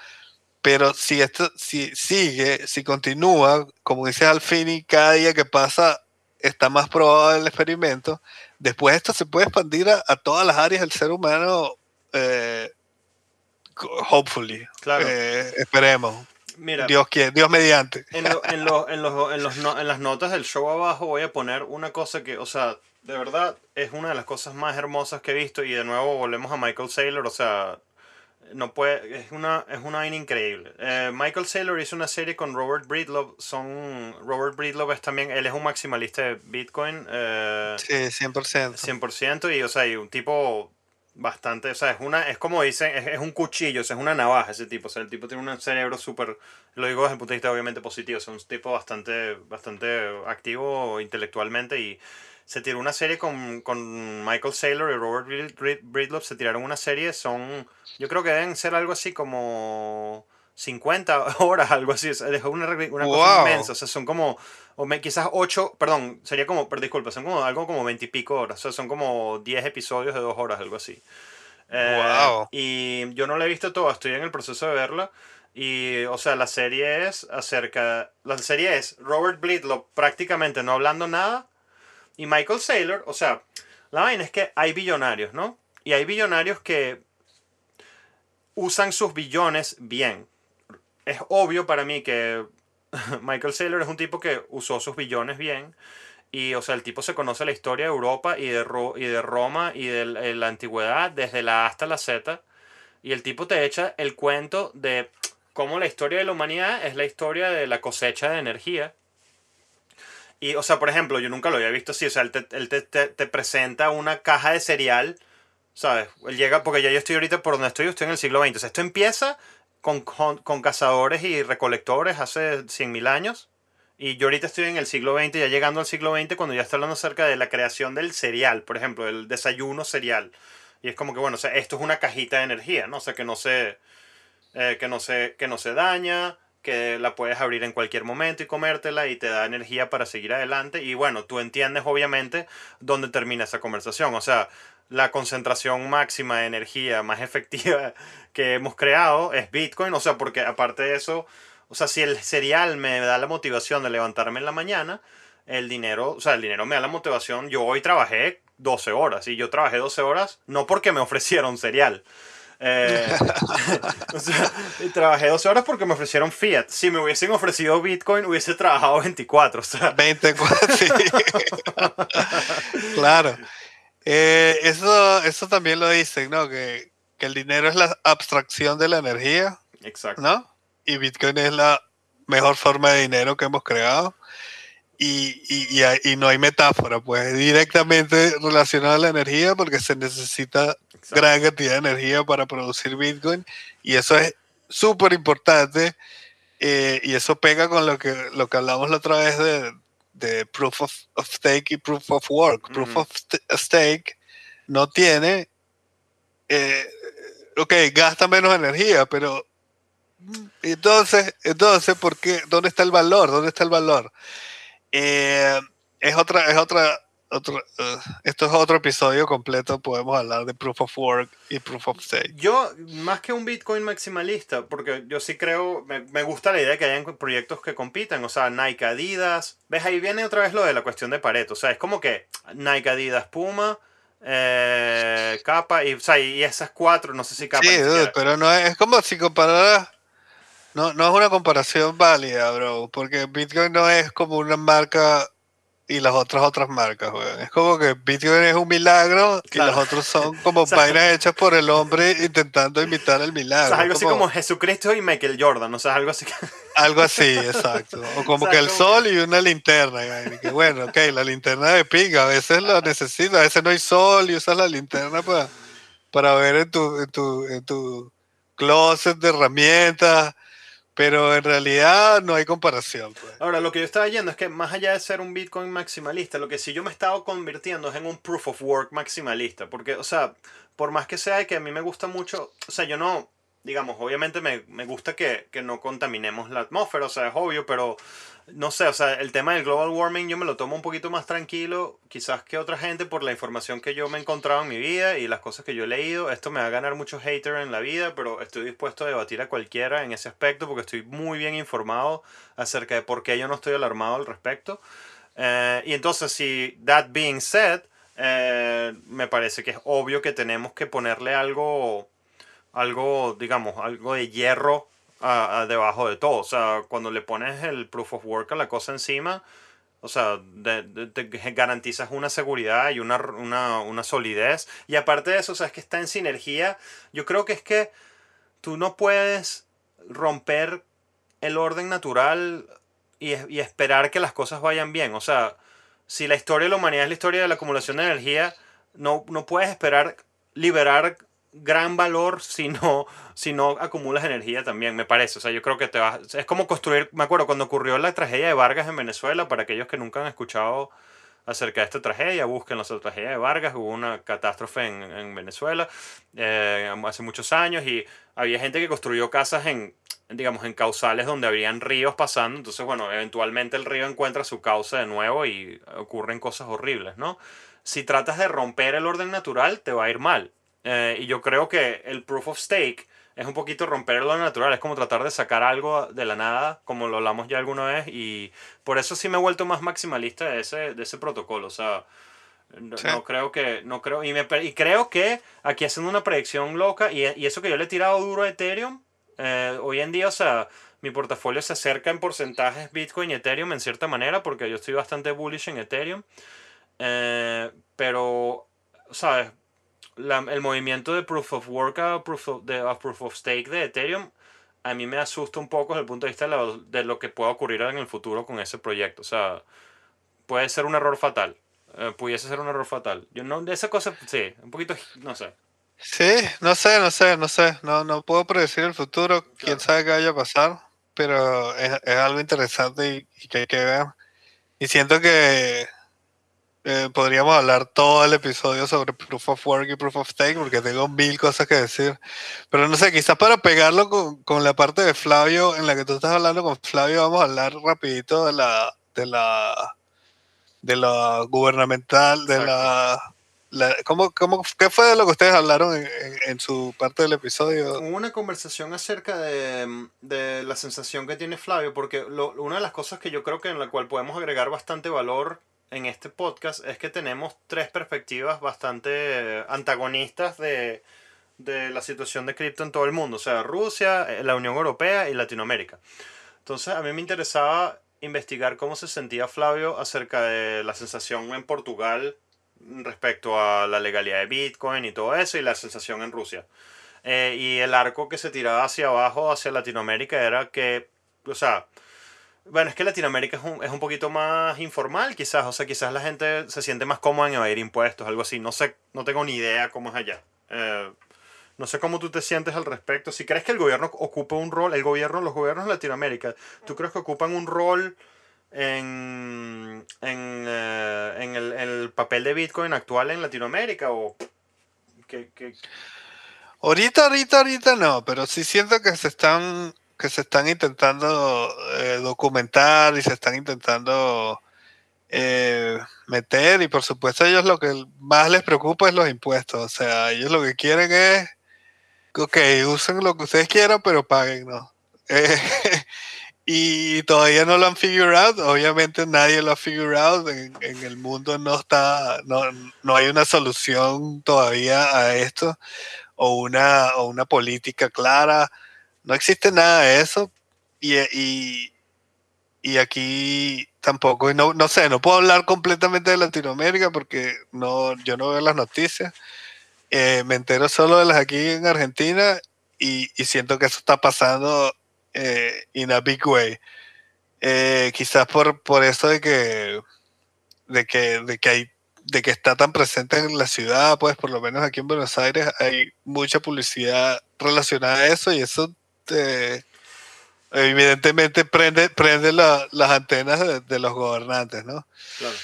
pero si esto si sigue, si continúa, como dice Alfini, cada día que pasa está más probado el experimento, después esto se puede expandir a, todas las áreas del ser humano, eh, hopefully. Claro. Eh, esperemos. Mira, Dios quiere, Dios mediante. En, en, en, las notas del show abajo voy a poner una cosa que, o sea, de verdad es una de las cosas más hermosas que he visto y de nuevo volvemos a Michael Saylor, o sea, no puede, es una, es una vaina increíble. Eh, Michael Saylor hizo una serie con Robert Breedlove. Son, Robert Breedlove es también, él es un maximalista de Bitcoin. Eh, sí, 100%. 100% y, o sea, y un tipo bastante, o sea, es una, es como dicen, es, un cuchillo, o sea, es una navaja ese tipo. O sea, el tipo tiene un cerebro súper, lo digo desde el punto de vista obviamente positivo, o sea, un tipo bastante, bastante activo intelectualmente y se tiró una serie con, con Michael Saylor y Robert Breedlove, se tiraron una serie, son, yo creo que deben ser algo así como 50 horas, algo así, dejó una, una cosa inmensa, o sea, son como, o quizás 8, perdón, sería como, pero disculpa, son como algo como 20 y pico horas, o sea, son como 10 episodios de 2 horas, algo así. Eh, y yo no la he visto toda, estoy en el proceso de verla. Y, o sea, la serie es acerca. La serie es Robert Breedlove prácticamente no hablando nada y Michael Saylor, o sea, la vaina es que hay billonarios, ¿no? Y hay billonarios que usan sus billones bien. Es obvio para mí que Michael Saylor es un tipo que usó sus billones bien. Y, o sea, el tipo se conoce la historia de Europa y de, y de Roma y de la antigüedad, desde la A hasta la Z. Y el tipo te echa el cuento de cómo la historia de la humanidad es la historia de la cosecha de energía Y, o sea, por ejemplo, yo nunca lo había visto así. O sea, él te, él te, te, presenta una caja de cereal, ¿sabes? Él llega, porque ya yo estoy ahorita por donde estoy, estoy en el siglo XX. O sea, esto empieza con, con, con cazadores y recolectores hace 100.000 años. Y yo ahorita estoy en el siglo XX, ya llegando al siglo XX, cuando ya está hablando acerca de la creación del cereal, por ejemplo, el desayuno cereal. Y es como que, bueno, o sea, esto es una cajita de energía, ¿no? O sea, que no se, eh, que no se, que no se daña, que la puedes abrir en cualquier momento y comértela y te da energía para seguir adelante. Y bueno, tú entiendes obviamente dónde termina esa conversación. O sea, la concentración máxima de energía más efectiva que hemos creado es Bitcoin. O sea, porque aparte de eso, o sea, si el cereal me da la motivación de levantarme en la mañana, el dinero, o sea, el dinero me da la motivación. Yo hoy trabajé 12 horas y yo trabajé 12 horas no porque me ofrecieron cereal. Eh, o sea, trabajé 12 horas porque me ofrecieron Fiat. Si me hubiesen ofrecido Bitcoin, hubiese trabajado 24. O sea. 24, sí. claro. Eh, eso, eso también lo dicen, ¿no? Que, que, el dinero es la abstracción de la energía. Exacto. ¿No? Y Bitcoin es la mejor forma de dinero que hemos creado y, y, no hay metáfora, pues directamente relacionada a la energía porque se necesita gran cantidad de energía para producir Bitcoin y eso es súper importante eh, y eso pega con lo que, lo que hablamos la otra vez de, de Proof of, Stake y Proof of Work. Proof of Stake no tiene, eh, ok, gasta menos energía, pero entonces, entonces, ¿por qué? ¿Dónde está el valor? ¿Dónde está el valor? Eh, es otra, es otra, otro, eh, esto es otro episodio completo, podemos hablar de Proof of Work y Proof of Stake. Yo, más que un Bitcoin maximalista, porque yo sí creo, me, me, gusta la idea de que hayan proyectos que compitan, o sea, Nike, Adidas, ves, ahí viene otra vez lo de la cuestión de Pareto, o sea, es como que Nike, Adidas, Puma, eh, Capa, y, o sea, y esas cuatro, no sé si Capa. Sí, pero no es, es como si compararas no, no es una comparación válida, bro, porque Bitcoin no es como una marca y las otras otras marcas, weón. Es como que Bitcoin es un milagro y los otros son como vainas hechas por el hombre intentando imitar el milagro. O sea, algo así como Jesucristo y Michael Jordan, o sea, algo así. Algo así, exacto. O como que el sol y una linterna. que bueno, ok, la linterna de pinga, a veces lo necesito, a veces no hay sol y usas la linterna para, para ver en tu, en tu, en tu closet de herramientas pero en realidad no hay comparación. Pues. Ahora, lo que yo estaba yendo es que más allá de ser un Bitcoin maximalista, lo que sí yo me he estado convirtiendo es en un proof of work maximalista. Porque, o sea, por más que sea que a mí me gusta mucho, o sea, yo no, digamos, obviamente me, me gusta que, que, no contaminemos la atmósfera, o sea, es obvio, pero no sé, o sea, el tema del global warming yo me lo tomo un poquito más tranquilo, quizás que otra gente por la información que yo me he encontrado en mi vida y las cosas que yo he leído. Esto me va a ganar muchos haters en la vida, pero estoy dispuesto a debatir a cualquiera en ese aspecto porque estoy muy bien informado acerca de por qué yo no estoy alarmado al respecto. Eh, y entonces, si that being said, eh, me parece que es obvio que tenemos que ponerle algo, algo, digamos, algo de hierro a, debajo de todo. O sea, cuando le pones el proof of work a la cosa encima, o sea, te garantizas una seguridad y una, una, solidez. Y aparte de eso, o sea, es que está en sinergia. Yo creo que es que tú no puedes romper el orden natural y, y esperar que las cosas vayan bien. O sea, si la historia de la humanidad es la historia de la acumulación de energía, no, no puedes esperar liberar gran valor si no, acumulas energía también, me parece. O sea, yo creo que te vas... Es como construir... Me acuerdo cuando ocurrió la tragedia de Vargas en Venezuela, para aquellos que nunca han escuchado acerca de esta tragedia, busquen la tragedia de Vargas, hubo una catástrofe en, en Venezuela eh, hace muchos años y había gente que construyó casas en, digamos, en causales donde habrían ríos pasando, entonces, bueno, eventualmente el río encuentra su causa de nuevo y ocurren cosas horribles, ¿no? Si tratas de romper el orden natural, te va a ir mal. Eh, y yo creo que el proof of stake es un poquito romper lo natural, es como tratar de sacar algo de la nada, como lo hablamos ya alguna vez, y por eso sí me he vuelto más maximalista de ese, de ese protocolo. O sea, no, creo que, no creo, y, me, y creo que aquí haciendo una predicción loca, y, y, eso que yo le he tirado duro a Ethereum, eh, hoy en día, o sea, mi portafolio se acerca en porcentajes Bitcoin y Ethereum en cierta manera, porque yo estoy bastante bullish en Ethereum, eh, pero, ¿sabes? El movimiento de Proof of Work a Proof of, de, Proof of Stake de Ethereum a mí me asusta un poco desde el punto de vista de lo, que pueda ocurrir en el futuro con ese proyecto. O sea, puede ser un error fatal. Eh, pudiese ser un error fatal. Yo no, de esa cosa, sí, un poquito, no sé. Sí, no sé, no sé, no sé. No, no puedo predecir el futuro. Quién sabe qué vaya a pasar. Pero es, algo interesante y, que hay que ver. Y siento que eh, podríamos hablar todo el episodio sobre Proof of Work y Proof of Stake porque tengo mil cosas que decir. Pero no sé, quizás para pegarlo con, con, la parte de Flavio en la que tú estás hablando con Flavio, vamos a hablar rapidito de la de la de la gubernamental, de la, ¿cómo, cómo, ¿Qué fue de lo que ustedes hablaron en, en, su parte del episodio? Hubo una conversación acerca de, de la sensación que tiene Flavio, porque lo, una de las cosas que yo creo que en la cual podemos agregar bastante valor en este podcast es que tenemos tres perspectivas bastante antagonistas de, de la situación de cripto en todo el mundo, o sea, Rusia, la Unión Europea y Latinoamérica. Entonces a mí me interesaba investigar cómo se sentía Flavio acerca de la sensación en Portugal respecto a la legalidad de Bitcoin y todo eso y la sensación en Rusia. Eh, y el arco que se tiraba hacia abajo, hacia Latinoamérica, era que, o sea, bueno, es que Latinoamérica es un, es un poquito más informal, quizás, o sea, quizás la gente se siente más cómoda en evadir impuestos, algo así, no sé, no tengo ni idea cómo es allá. Eh, no sé cómo tú te sientes al respecto. Si crees que el gobierno ocupa un rol, el gobierno, los gobiernos de Latinoamérica, ¿tú crees que ocupan un rol en, en, eh, en el, papel de Bitcoin actual en Latinoamérica? O que, Ahorita, ahorita, ahorita no, pero sí siento que se están, que se están intentando eh, documentar y se están intentando eh, meter y por supuesto ellos lo que más les preocupa es los impuestos, o sea, ellos lo que quieren es ok, usen lo que ustedes quieran, pero paguen, ¿no? Y todavía no lo han figured out, obviamente nadie lo ha figured out, en, el mundo no está, no, no, hay una solución todavía a esto, o una, o una política clara, no existe nada de eso, y, y, y aquí tampoco, no, no sé, no puedo hablar completamente de Latinoamérica porque no, yo no veo las noticias, eh, me entero solo de las aquí en Argentina y, siento que eso está pasando eh, in a big way. Eh, quizás por, por eso de que, de que, de que hay de que está tan presente en la ciudad, pues por lo menos aquí en Buenos Aires hay mucha publicidad relacionada a eso y eso evidentemente prende, prende las antenas de, de, los gobernantes, ¿no? Claro.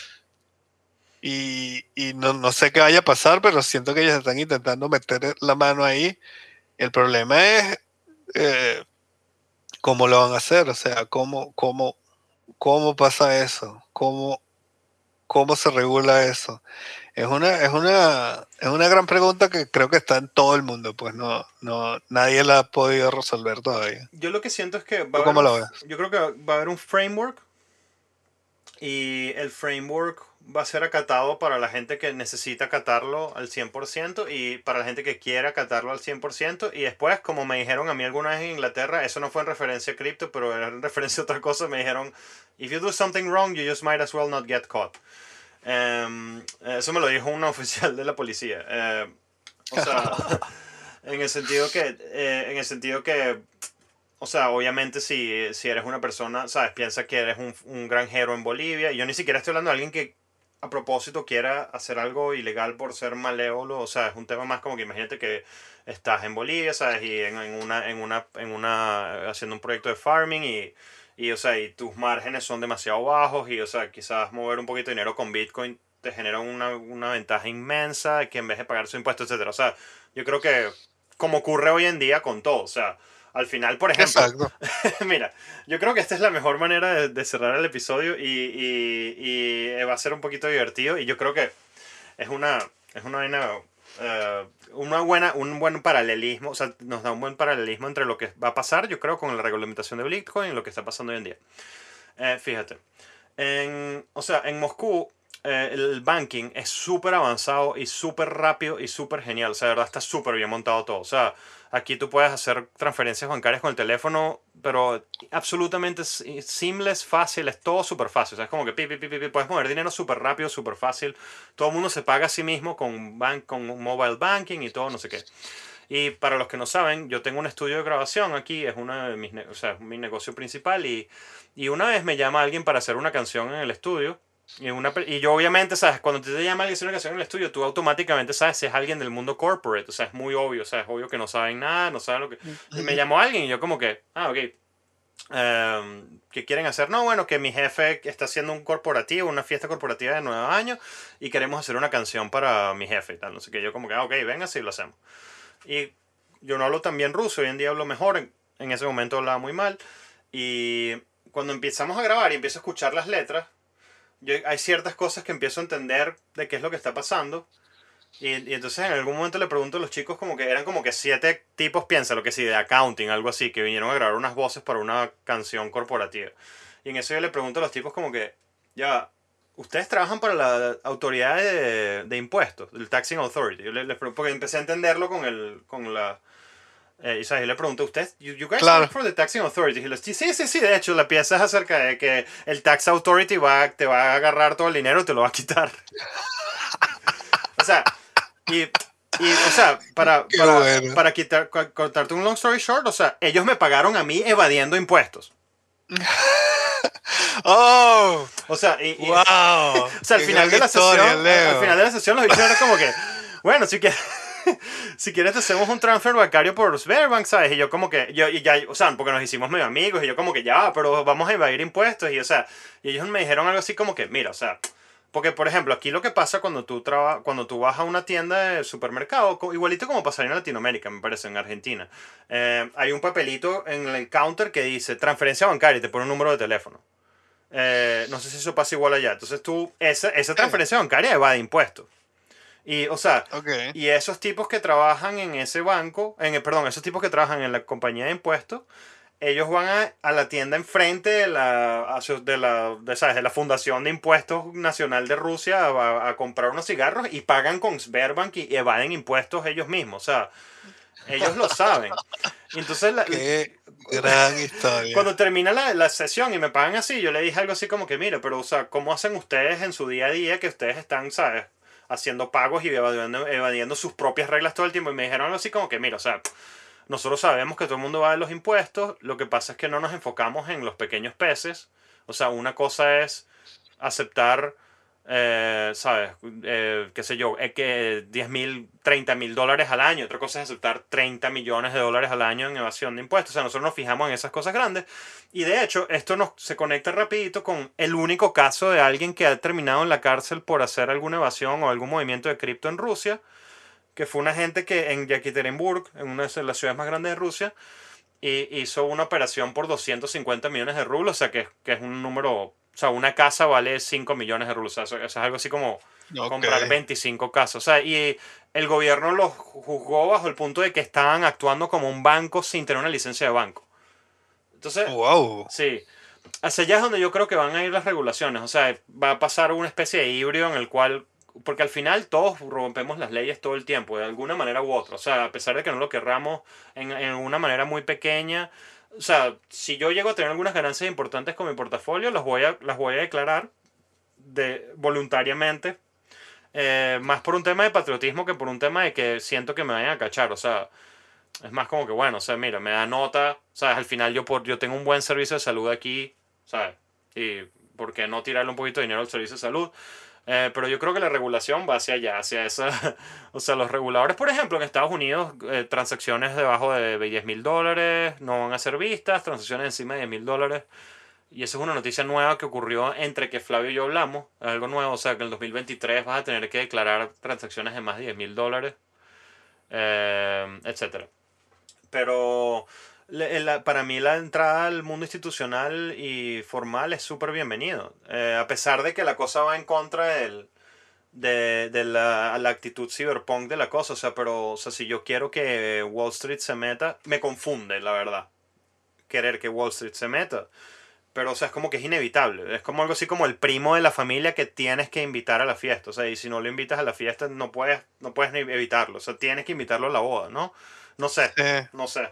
Y, no, sé qué vaya a pasar, pero siento que ellos están intentando meter la mano ahí. El problema es eh, cómo lo van a hacer, o sea, cómo, cómo, cómo pasa eso, cómo, cómo se regula eso. Es una, es una, es una gran pregunta que creo que está en todo el mundo, pues no, no, nadie la ha podido resolver todavía. Yo lo que siento es que va ¿Cómo lo ves? Yo creo que va a haber un framework y el framework va a ser acatado para la gente que necesita acatarlo al 100% y para la gente que quiere acatarlo al 100%. Y después, como me dijeron a mí alguna vez en Inglaterra, eso no fue en referencia a cripto, pero era en referencia a otra cosa, me dijeron, if you do something wrong, you just might as well not get caught. Em, eso me lo dijo un oficial de la policía. Eh, o sea, en el sentido que, eh, en el sentido que o sea, obviamente si, si eres una persona, ¿sabes? Piensa que eres un, un granjero en Bolivia. Y yo ni siquiera estoy hablando de alguien que a propósito quiera hacer algo ilegal por ser malévolo, o sea, es un tema más como que imagínate que estás en Bolivia, ¿sabes? Y en, una, en una, en una, haciendo un proyecto de farming y, y, o sea, y tus márgenes son demasiado bajos y, o sea, quizás mover un poquito de dinero con Bitcoin te genera una, una ventaja inmensa que en vez de pagar su impuesto, etcétera. O sea, yo creo que como ocurre hoy en día con todo, o sea, al final, por ejemplo, mira, yo creo que esta es la mejor manera de, cerrar el episodio y, y, y, va a ser un poquito divertido y yo creo que es una, es una eh, una buena, un buen paralelismo, o sea, nos da un buen paralelismo entre lo que va a pasar, yo creo, con la regulamentación de Bitcoin y lo que está pasando hoy en día. Eh, fíjate, en, o sea, en Moscú eh, el banking es súper avanzado y súper rápido y súper genial, o sea, de verdad está súper bien montado todo, o sea, Aquí tú puedes hacer transferencias bancarias con el teléfono, pero absolutamente simples, fáciles, todo súper fácil. O sea, es como que pi, pi, pi, puedes mover dinero súper rápido, súper fácil. Todo el mundo se paga a sí mismo con, bank, con mobile banking y todo, no sé qué. Y para los que no saben, yo tengo un estudio de grabación aquí, es uno de mis, o sea, mi negocio principal. Y, y una vez me llama alguien para hacer una canción en el estudio Y, una, y yo obviamente, ¿sabes? Cuando te llama alguien a hacer una canción en el estudio, tú automáticamente sabes si es alguien del mundo corporate. O sea, es muy obvio, o sea, es obvio que no saben nada, no saben lo que... Y me llamó alguien y yo como que, ah, ok. Um, ¿Qué quieren hacer? No, bueno, que mi jefe está haciendo un corporativo, una fiesta corporativa de nueve años y queremos hacer una canción para mi jefe y tal. No sé qué. Yo como que, ah, ok, venga, sí, lo hacemos. Y yo no hablo tan bien ruso, hoy en día hablo mejor. En, en ese momento hablaba muy mal. Y cuando empezamos a grabar y empiezo a escuchar las letras, hay ciertas cosas que empiezo a entender de qué es lo que está pasando. Y, y, entonces en algún momento le pregunto a los chicos como que eran como que siete tipos, piensa lo que sí, de accounting, algo así, que vinieron a grabar unas voces para una canción corporativa. Y en eso yo le pregunto a los tipos como que, ya, ustedes trabajan para la autoridad de, de impuestos, el Taxing Authority. Yo porque empecé a entenderlo con, el, con la, eh, y le pregunto, ¿usted, you, guys claro. work for the taxing authority? Y le sí, sí, sí, de hecho, la pieza es acerca de que el tax authority va, te va a agarrar todo el dinero y te lo va a quitar. o sea, y, y, o sea, para, para, para, quitar, cortarte un long story short, o sea, ellos me pagaron a mí evadiendo impuestos. oh, o sea, y, wow, o sea, al final de la sesión, al final de la sesión los bichos eran como que, bueno, si quieres si quieres te hacemos un transfer bancario por Sberbank, ¿sabes? Y yo como que, yo, y ya, o sea, porque nos hicimos medio amigos, y yo como que ya, pero vamos a evadir impuestos, y o sea, y ellos me dijeron algo así como que, mira, o sea, porque por ejemplo, aquí lo que pasa cuando tú, traba, cuando tú vas a una tienda de supermercado, igualito como pasaría en Latinoamérica, me parece, en Argentina, eh, hay un papelito en el counter que dice transferencia bancaria y te pone un número de teléfono. Eh, no sé si eso pasa igual allá. Entonces tú, esa, esa transferencia bancaria va de impuestos. Y, o sea, y esos tipos que trabajan en ese banco, en, perdón, esos tipos que trabajan en la compañía de impuestos, ellos van a, a la tienda enfrente de la, de la, de, ¿sabes? de la Fundación de Impuestos Nacional de Rusia a, a, comprar unos cigarros y pagan con Sberbank y evaden impuestos ellos mismos. O sea, ellos lo saben. entonces, Qué gran historia. Cuando termina la, la, sesión y me pagan así, yo le dije algo así como que, mira, pero, o sea, ¿cómo hacen ustedes en su día a día que ustedes están, ¿sabes? Haciendo pagos y evadiendo, sus propias reglas todo el tiempo. Y me dijeron algo así como que, mira, o sea, nosotros sabemos que todo el mundo va de los impuestos, lo que pasa es que no nos enfocamos en los pequeños peces. O sea, una cosa es aceptar eh, ¿sabes? Eh, qué sé yo, es que 10 mil, 30 mil dólares al año. Otra cosa es aceptar 30 millones de dólares al año en evasión de impuestos. O sea, nosotros nos fijamos en esas cosas grandes. Y de hecho, esto nos, se conecta rapidito con el único caso de alguien que ha terminado en la cárcel por hacer alguna evasión o algún movimiento de cripto en Rusia, que fue una gente que en Yekaterinburg, en una de las ciudades más grandes de Rusia, y hizo una operación por 250 millones de rublos, o sea que, que es un número sea, una casa vale 5 millones de rublos. O sea, es algo así como comprar 25 casas. O sea, y el gobierno los juzgó bajo el punto de que estaban actuando como un banco sin tener una licencia de banco. Entonces, wow. sí. Hacia allá es donde yo creo que van a ir las regulaciones. O sea, va a pasar una especie de híbrido en el cual. Porque al final todos rompemos las leyes todo el tiempo, de alguna manera u otra. O sea, a pesar de que no lo querramos en, en una manera muy pequeña, o sea, si yo llego a tener algunas ganancias importantes con mi portafolio, las voy a, las voy a declarar de, voluntariamente. Eh, más por un tema de patriotismo que por un tema de que siento que me vayan a cachar. O sea, es más como que, bueno, o sea, mira, me da nota, ¿sabes? Al final yo, por, yo tengo un buen servicio de salud aquí, ¿sabes? Y ¿por qué no tirarle un poquito de dinero al servicio de salud? Eh, pero yo creo que la regulación va hacia allá, hacia esa. o sea, los reguladores, por ejemplo, en Estados Unidos, eh, transacciones debajo de 10 mil dólares no van a ser vistas, transacciones encima de 10 mil dólares. Y eso es una noticia nueva que ocurrió entre que Flavio y yo hablamos. algo nuevo, o sea, que en el 2023 vas a tener que declarar transacciones de más de 10 mil dólares, eh, etc. Pero para mí la entrada al mundo institucional y formal es súper bienvenido. Eh, a pesar de que la cosa va en contra del, de, de la, la, actitud cyberpunk de la cosa. O sea, pero o sea, si yo quiero que Wall Street se meta, me confunde, la verdad. Querer que Wall Street se meta. Pero, o sea, es como que es inevitable. Es como algo así como el primo de la familia que tienes que invitar a la fiesta. O sea, y si no lo invitas a la fiesta, no puedes, no puedes ni evitarlo. O sea, tienes que invitarlo a la boda, ¿no? No sé, no sé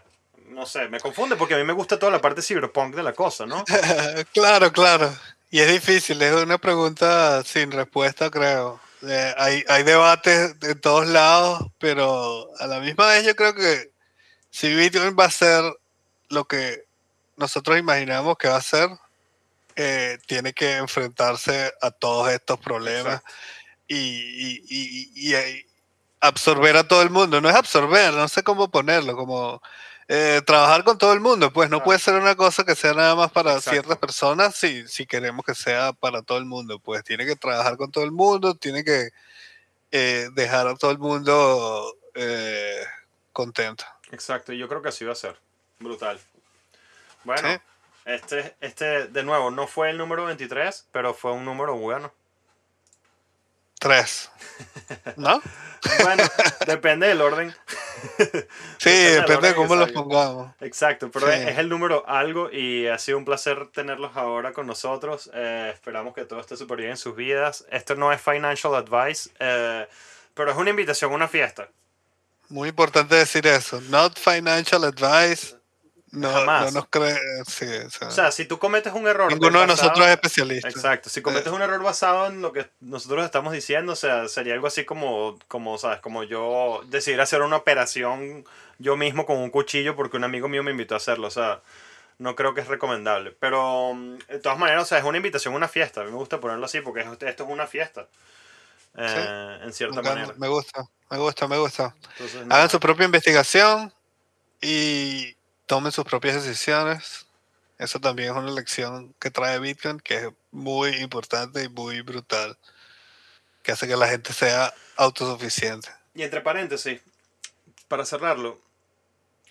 no sé, me confunde porque a mí me gusta toda la parte cyberpunk de la cosa, ¿no? claro, claro. Y es difícil, es una pregunta sin respuesta, creo. Eh, hay, hay debates de todos lados, pero a la misma vez yo creo que si Bitcoin va a ser lo que nosotros imaginamos que va a ser, eh, tiene que enfrentarse a todos estos problemas y, y, y, absorber a todo el mundo. No es absorber, no sé cómo ponerlo, como eh, trabajar con todo el mundo. Pues no puede ser una cosa que sea nada más para ciertas personas si, si queremos que sea para todo el mundo. Pues tiene que trabajar con todo el mundo, tiene que eh, dejar a todo el mundo eh, contento. Exacto, y yo creo que así va a ser. Brutal. Bueno, este, este, de nuevo, no fue el número 23, pero fue un número bueno. Tres. ¿No? bueno, depende del orden. sí, depende, de cómo los pongamos. Exacto, pero es, el número algo y ha sido un placer tenerlos ahora con nosotros. Eh, esperamos que todo esté súper bien en sus vidas. Esto no es financial advice, eh, pero es una invitación a una fiesta. Muy importante decir eso. Not financial advice. No, no nos cree. o, sea, si tú cometes un error. Ninguno de nosotros es especialista. Exacto. Si cometes un error basado en lo que nosotros estamos diciendo, o sea, sería algo así como, como, ¿sabes? Como yo decidir hacer una operación yo mismo con un cuchillo porque un amigo mío me invitó a hacerlo. O sea, no creo que es recomendable. Pero, mm, de todas maneras, o sea, es una invitación a una fiesta. A mí me gusta ponerlo así porque esto es una fiesta. Eh, en cierta manera. Me gusta, me gusta, me gusta. Hagan su propia investigación y tomen sus propias decisiones. Eso también es una lección que trae Bitcoin que es muy importante y muy brutal, que hace que la gente sea autosuficiente. Y entre paréntesis, para cerrarlo,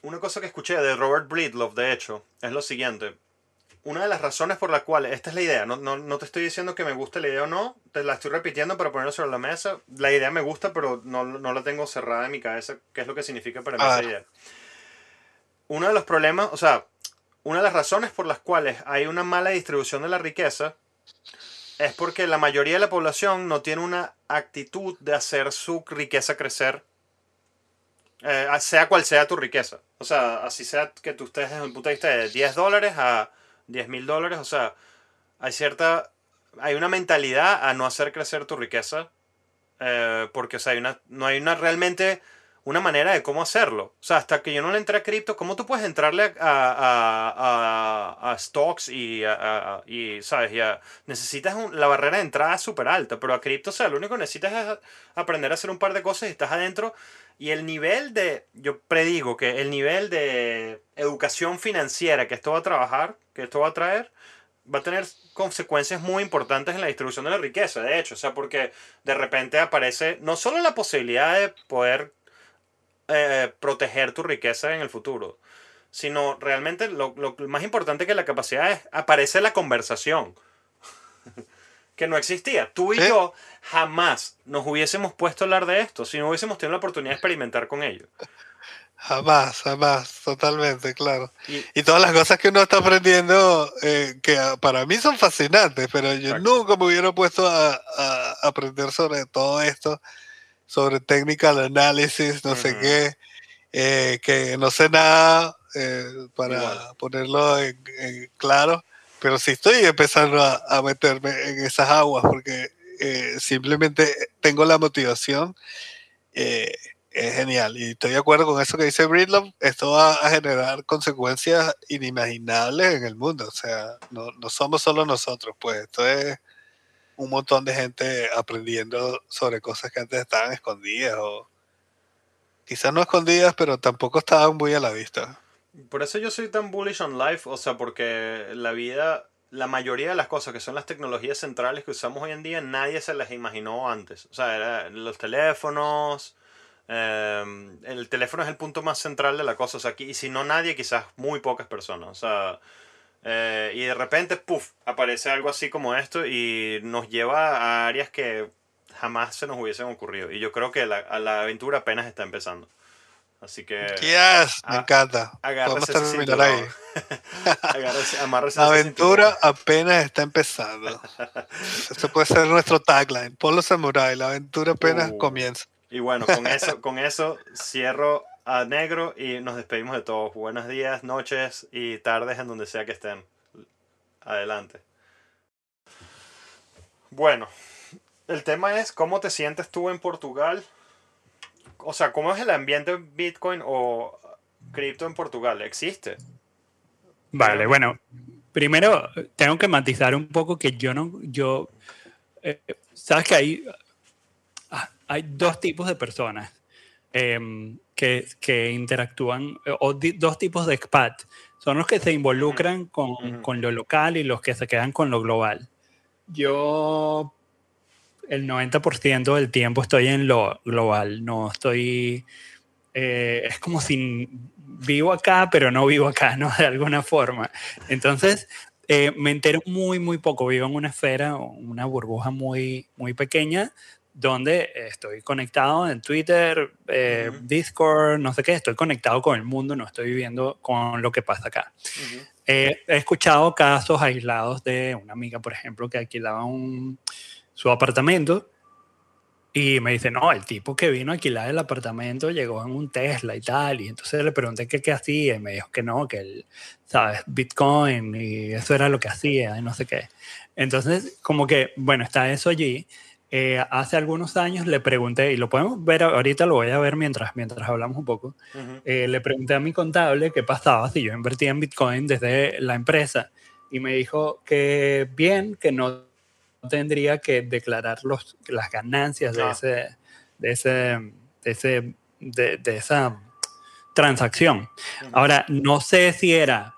una cosa que escuché de Robert Breedlove, de hecho, es lo siguiente. Una de las razones por las cuales, esta es la idea, no, no, te estoy diciendo que me guste la idea o no, te la estoy repitiendo para ponerlo sobre la mesa. La idea me gusta, pero no, no la tengo cerrada en mi cabeza, qué es lo que significa para mí esa idea uno de los problemas, o sea, una de las razones por las cuales hay una mala distribución de la riqueza es porque la mayoría de la población no tiene una actitud de hacer su riqueza crecer, eh, sea cual sea tu riqueza. O sea, así sea que tú estés desde un punto de vista de 10 dólares a 10 mil dólares, o sea, hay cierta, hay una mentalidad a no hacer crecer tu riqueza, eh, porque o sea, hay una, no hay una realmente una manera de cómo hacerlo. O sea, hasta que yo no le entré a cripto, ¿cómo tú puedes entrarle a, a, a, stocks y, y, ¿sabes? Ya necesitas la barrera de entrada súper alta, pero a cripto, o sea, lo único que necesitas es aprender a hacer un par de cosas y estás adentro. Y el nivel de, yo predigo que el nivel de educación financiera que esto va a trabajar, que esto va a traer, va a tener consecuencias muy importantes en la distribución de la riqueza, de hecho, o sea, porque de repente aparece no solo la posibilidad de poder eh, proteger tu riqueza en el futuro, sino realmente lo, más importante que la capacidad es, aparece la conversación, que no existía. Tú y yo jamás nos hubiésemos puesto a hablar de esto si no hubiésemos tenido la oportunidad de experimentar con ello. Jamás, jamás, totalmente, claro. Y, todas las cosas que uno está aprendiendo, eh, que para mí son fascinantes, pero yo nunca me hubiera puesto a, aprender sobre todo esto sobre technical analysis, no sé qué, eh, que no sé nada eh, para ponerlo en, claro, pero sí estoy empezando a, meterme en esas aguas porque eh, simplemente tengo la motivación. es genial y estoy de acuerdo con eso que dice Bridlove. Esto va a generar consecuencias inimaginables en el mundo. O sea, no, no somos solo nosotros, pues esto es un montón de gente aprendiendo sobre cosas que antes estaban escondidas o quizás no escondidas, pero tampoco estaban muy a la vista. Por eso yo soy tan bullish on life, o sea, porque la vida, la mayoría de las cosas que son las tecnologías centrales que usamos hoy en día, nadie se las imaginó antes. O sea, era los teléfonos, em, el teléfono es el punto más central de la cosa. Aquí, y si no nadie, quizás muy pocas personas. O sea, eh, y de repente, puff, aparece algo así como esto y nos lleva a áreas que jamás se nos hubiesen ocurrido. Y yo creo que la, la aventura apenas está empezando. Así que. Yes, me encanta. Vamos a terminar ahí. la aventura apenas está empezando. Esto puede ser nuestro tagline. Polo Samurai, la aventura apenas uh. comienza. Y bueno, con eso, con eso cierro a Negro y nos despedimos de todos. Buenos días, noches y tardes en donde sea que estén. Adelante. Bueno, el tema es cómo te sientes tú en Portugal. O sea, ¿cómo es el ambiente Bitcoin o cripto en Portugal? ¿Existe? Vale, bueno, primero tengo que matizar un poco que yo no, yo, eh, sabes que hay, ah, hay dos tipos de personas em, que, que, interactúan, o dos tipos de expat. Son los que se involucran con, con, lo local y los que se quedan con lo global. Yo el 90% del tiempo estoy en lo global, no estoy... Eh, es como si vivo acá, pero no vivo acá, ¿no? De alguna forma. Entonces, eh, me entero muy, muy poco. Vivo en una esfera, una burbuja muy, muy pequeña, donde estoy conectado en Twitter, eh, Discord, no sé qué, estoy conectado con el mundo, no estoy viviendo con lo que pasa acá. he escuchado casos aislados de una amiga, por ejemplo, que alquilaba un, su apartamento y me dice, no, el tipo que vino a alquilar el apartamento llegó en un Tesla y tal. Y entonces le pregunté qué, qué hacía y me dijo que no, que él, ¿sabes? Bitcoin y eso era lo que hacía y no sé qué. Entonces, como que, bueno, está eso allí. Eh, hace algunos años le pregunté, y lo podemos ver ahorita, lo voy a ver mientras, mientras hablamos un poco. Eh, le pregunté a mi contable qué pasaba si yo invertía en Bitcoin desde la empresa. Y me dijo que bien, que no tendría que declarar los, las ganancias de, ese, de, ese, de, ese, de, esa transacción. Ahora, no sé si era,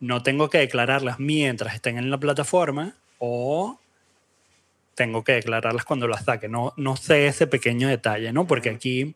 no tengo que declararlas mientras estén en la plataforma o tengo que declararlas cuando las saque. No, no sé ese pequeño detalle, ¿no? Porque aquí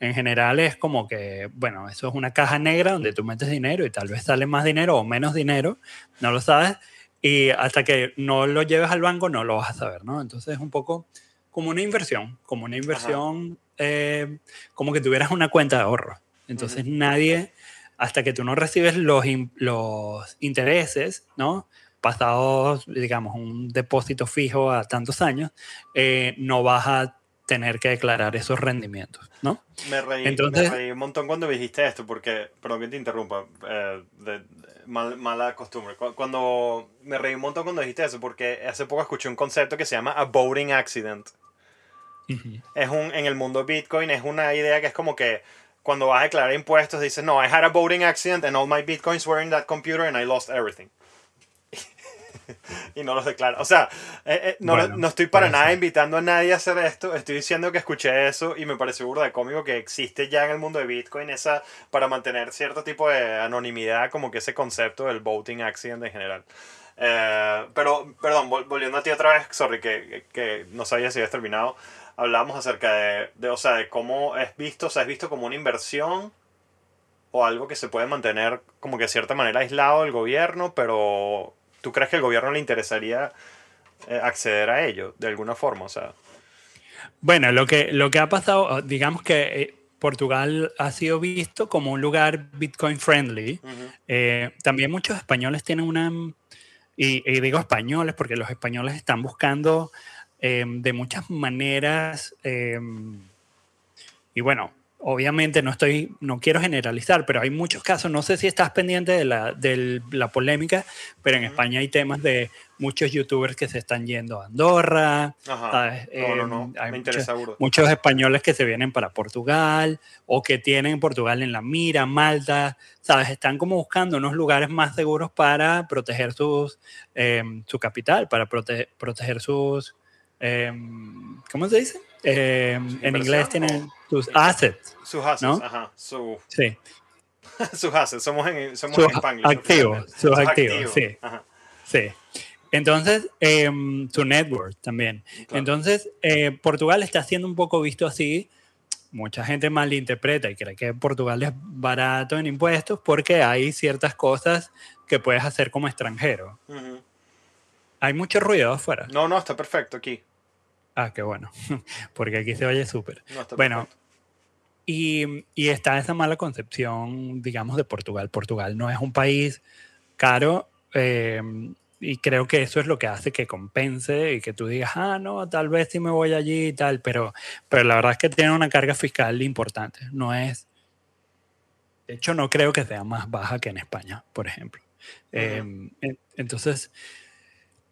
en general es como que, bueno, eso es una caja negra donde tú metes dinero y tal vez sale más dinero o menos dinero, no lo sabes, y hasta que no lo lleves al banco no lo vas a saber, ¿no? Entonces es un poco como una inversión, como una inversión, eh, como que tuvieras una cuenta de ahorro. Entonces nadie, hasta que tú no recibes los, los intereses, ¿no? Pasados, digamos, un depósito fijo a tantos años, eh, no vas a tener que declarar esos rendimientos, ¿no? Me reí, Entonces, me reí un montón cuando dijiste esto, porque, perdón que te interrumpa, eh, de, mala costumbre. Cuando me reí un montón cuando dijiste eso, porque hace poco escuché un concepto que se llama a boating accident. Es un, en el mundo Bitcoin es una idea que es como que cuando vas a declarar impuestos dices, no, I had a boating accident and all my Bitcoins were in that computer and I lost everything. y no los declara. O sea, eh, eh, no, no, estoy para nada invitando a nadie a hacer esto. Estoy diciendo que escuché eso y me pareció burda cómico que existe ya en el mundo de Bitcoin esa para mantener cierto tipo de anonimidad, como que ese concepto del voting accident en general. Eh, pero, perdón, volviendo a ti otra vez, sorry, que, que no sabía si habías terminado. Hablamos acerca de, de, o sea, de cómo es visto, o sea, es visto como una inversión o algo que se puede mantener como que de cierta manera aislado del gobierno, pero ¿Tú crees que el gobierno le interesaría eh, acceder a ello de alguna forma? O sea, bueno, lo que, lo que ha pasado, digamos que eh, Portugal ha sido visto como un lugar Bitcoin friendly. Eh, también muchos españoles tienen una, y, digo españoles porque los españoles están buscando de muchas maneras, y bueno, obviamente no estoy, no quiero generalizar, pero hay muchos casos, no sé si estás pendiente de la, de la polémica, pero en España hay temas de muchos youtubers que se están yendo a Andorra, em, hay muchos, españoles que se vienen para Portugal o que tienen Portugal en la mira, Malta, ¿sabes? Están como buscando unos lugares más seguros para proteger sus, em, su capital, para proteger sus, em, ¿cómo se dice? En inglés tienen sus assets. Sus assets, ajá. Su, sí. sus assets, somos en, somos en. Activos, sus, activos, sí. Sí. Entonces, su network también. Entonces, eh, Portugal está siendo un poco visto así. Mucha gente malinterpreta y cree que Portugal es barato en impuestos porque hay ciertas cosas que puedes hacer como extranjero. Hay mucho ruido afuera. No, no, está perfecto aquí. Ah, qué bueno, porque aquí se oye súper. bueno, y, y, está esa mala concepción, digamos, de Portugal. Portugal no es un país caro eh, y creo que eso es lo que hace que compense y que tú digas, ah, no, tal vez sí me voy allí y tal, pero, pero la verdad es que tiene una carga fiscal importante. No es, de hecho, no creo que sea más baja que en España, por ejemplo. Em, entonces,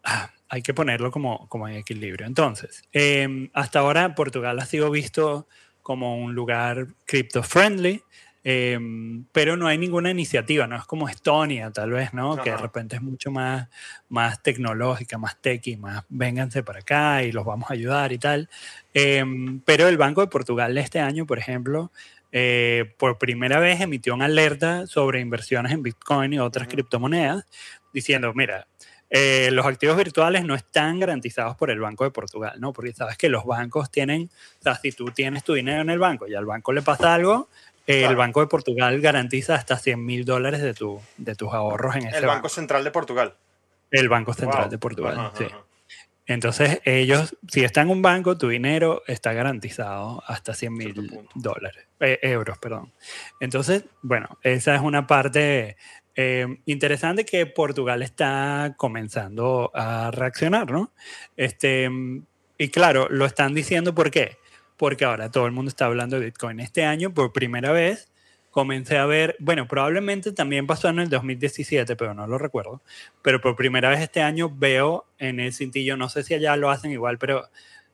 ah, hay que ponerlo como, como en equilibrio. Entonces, em, hasta ahora Portugal ha sido visto como un lugar crypto friendly. Em, pero no hay ninguna iniciativa, no es como Estonia, tal vez, ¿no? Que de repente es mucho más, más tecnológica, más y más vénganse para acá y los vamos a ayudar y tal. Em, pero el Banco de Portugal este año, por ejemplo, eh, por primera vez emitió una alerta sobre inversiones en Bitcoin y otras criptomonedas, diciendo, mira, eh, los activos virtuales no están garantizados por el Banco de Portugal, ¿no? Porque sabes que los bancos tienen, o sea, si tú tienes tu dinero en el banco y al banco le pasa algo, el Banco de Portugal garantiza hasta 100 mil dólares de, tu, de tus ahorros en ese El Banco, Central de Portugal. El Banco Central de Portugal, sí. Entonces, ellos, si está en un banco, tu dinero está garantizado hasta 100 mil dólares, eh, euros, perdón. Entonces, bueno, esa es una parte eh, interesante que Portugal está comenzando a reaccionar, ¿no? Este, y claro, lo están diciendo ¿por qué? Porque ahora todo el mundo está hablando de Bitcoin. Este año, por primera vez, comencé a ver, bueno, probablemente también pasó en el 2017, pero no lo recuerdo, pero por primera vez este año veo en el cintillo, no sé si allá lo hacen igual, pero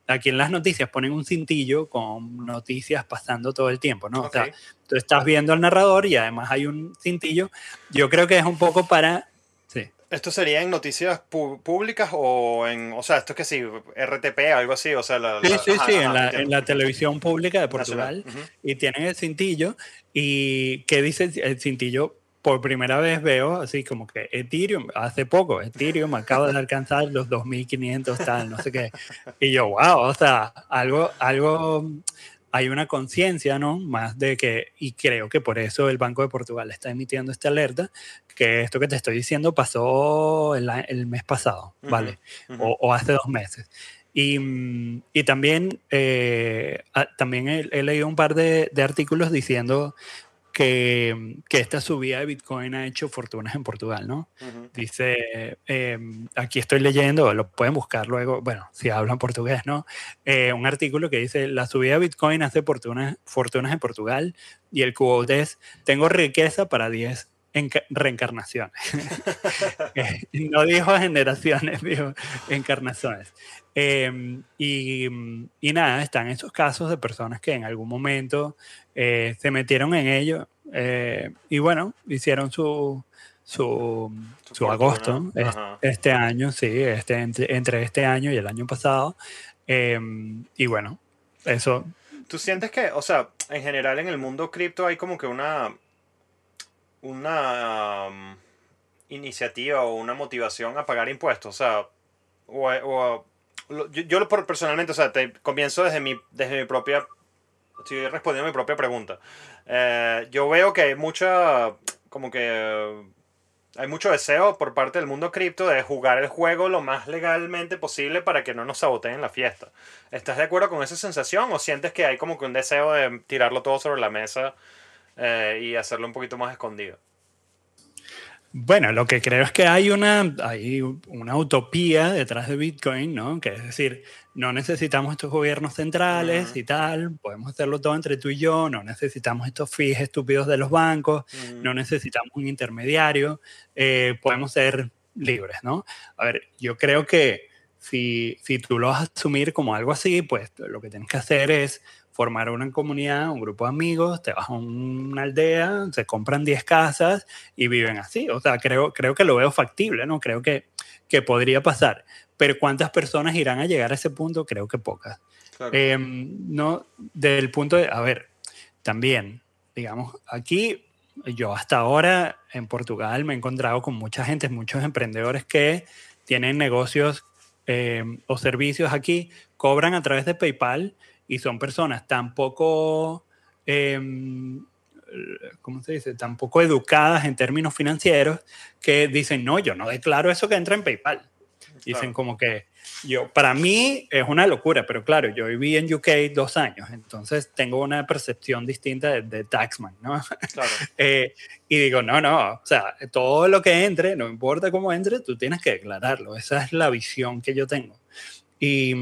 aquí en las noticias ponen un cintillo con noticias pasando todo el tiempo, ¿no? O sea, tú estás viendo al narrador y además hay un cintillo. Yo creo que es un poco para... Sí. ¿Esto sería en noticias públicas o en, o sea, esto es que sí, RTP, algo así, o sea, la, sí, sí, sí, en, la, televisión pública de Portugal y tienen el cintillo y ¿qué dice el cintillo? Por primera vez veo así como que Ethereum, hace poco, Ethereum acaba de alcanzar los 2500, tal, no sé qué. Y yo, wow, o sea, algo, algo, hay una conciencia, ¿no? Más de que, y creo que por eso el Banco de Portugal está emitiendo esta alerta, que esto que te estoy diciendo pasó el, el mes pasado, ¿vale? o, hace dos meses. Y, y también, eh, también he, leído un par de, de artículos diciendo que, que, esta subida de Bitcoin ha hecho fortunas en Portugal, ¿no? Dice, em, aquí estoy leyendo, lo pueden buscar luego, bueno, si hablan portugués, ¿no? Eh, un artículo que dice, la subida de Bitcoin hace fortunas, fortunas en Portugal y el quote es, tengo riqueza para 10 reencarnaciones. Eh, no dijo generaciones, dijo encarnaciones. Em, y, y, nada, están esos casos de personas que en algún momento eh, se metieron en ello eh, y bueno, hicieron su, su, su, agosto este, año, sí, este, entre, este año y el año pasado. Em, y bueno, eso. ¿Tú sientes que, o sea, en general en el mundo cripto hay como que una, una um, iniciativa o una motivación a pagar impuestos? O sea, o, o yo, yo personalmente, o sea, te comienzo desde mi, desde mi propia estoy respondiendo a mi propia pregunta. Eh, yo veo que hay mucha, como que hay mucho deseo por parte del mundo cripto de jugar el juego lo más legalmente posible para que no nos saboteen la fiesta. ¿Estás de acuerdo con esa sensación o sientes que hay como que un deseo de tirarlo todo sobre la mesa eh, y hacerlo un poquito más escondido? Bueno, lo que creo es que hay una, hay una utopía detrás de Bitcoin, ¿no? Que es decir, no necesitamos estos gobiernos centrales y tal, podemos hacerlo todo entre tú y yo, no necesitamos estos fees estúpidos de los bancos, no necesitamos un intermediario, eh, podemos ser libres, ¿no? A ver, yo creo que si, si tú lo vas a asumir como algo así, pues lo que tienes que hacer es formar una comunidad, un grupo de amigos, te vas a una aldea, se compran 10 casas y viven así. O sea, creo, creo que lo veo factible, ¿no? Creo que, que podría pasar. Pero ¿cuántas personas irán a llegar a ese punto? Creo que pocas. Em, no, del punto de, a ver, también, digamos, aquí yo hasta ahora en Portugal me he encontrado con mucha gente, muchos emprendedores que tienen negocios em, o servicios aquí, cobran a través de PayPal y son personas tan poco, em, ¿cómo se dice? Tan poco educadas en términos financieros que dicen, no, yo no declaro eso que entra en PayPal. Dicen como que yo, para mí es una locura, pero claro, yo viví en UK dos años, entonces tengo una percepción distinta de, Taxman, ¿no? Claro. Eh, y digo, no, no, o sea, todo lo que entre, no importa cómo entre, tú tienes que declararlo. Esa es la visión que yo tengo. Y,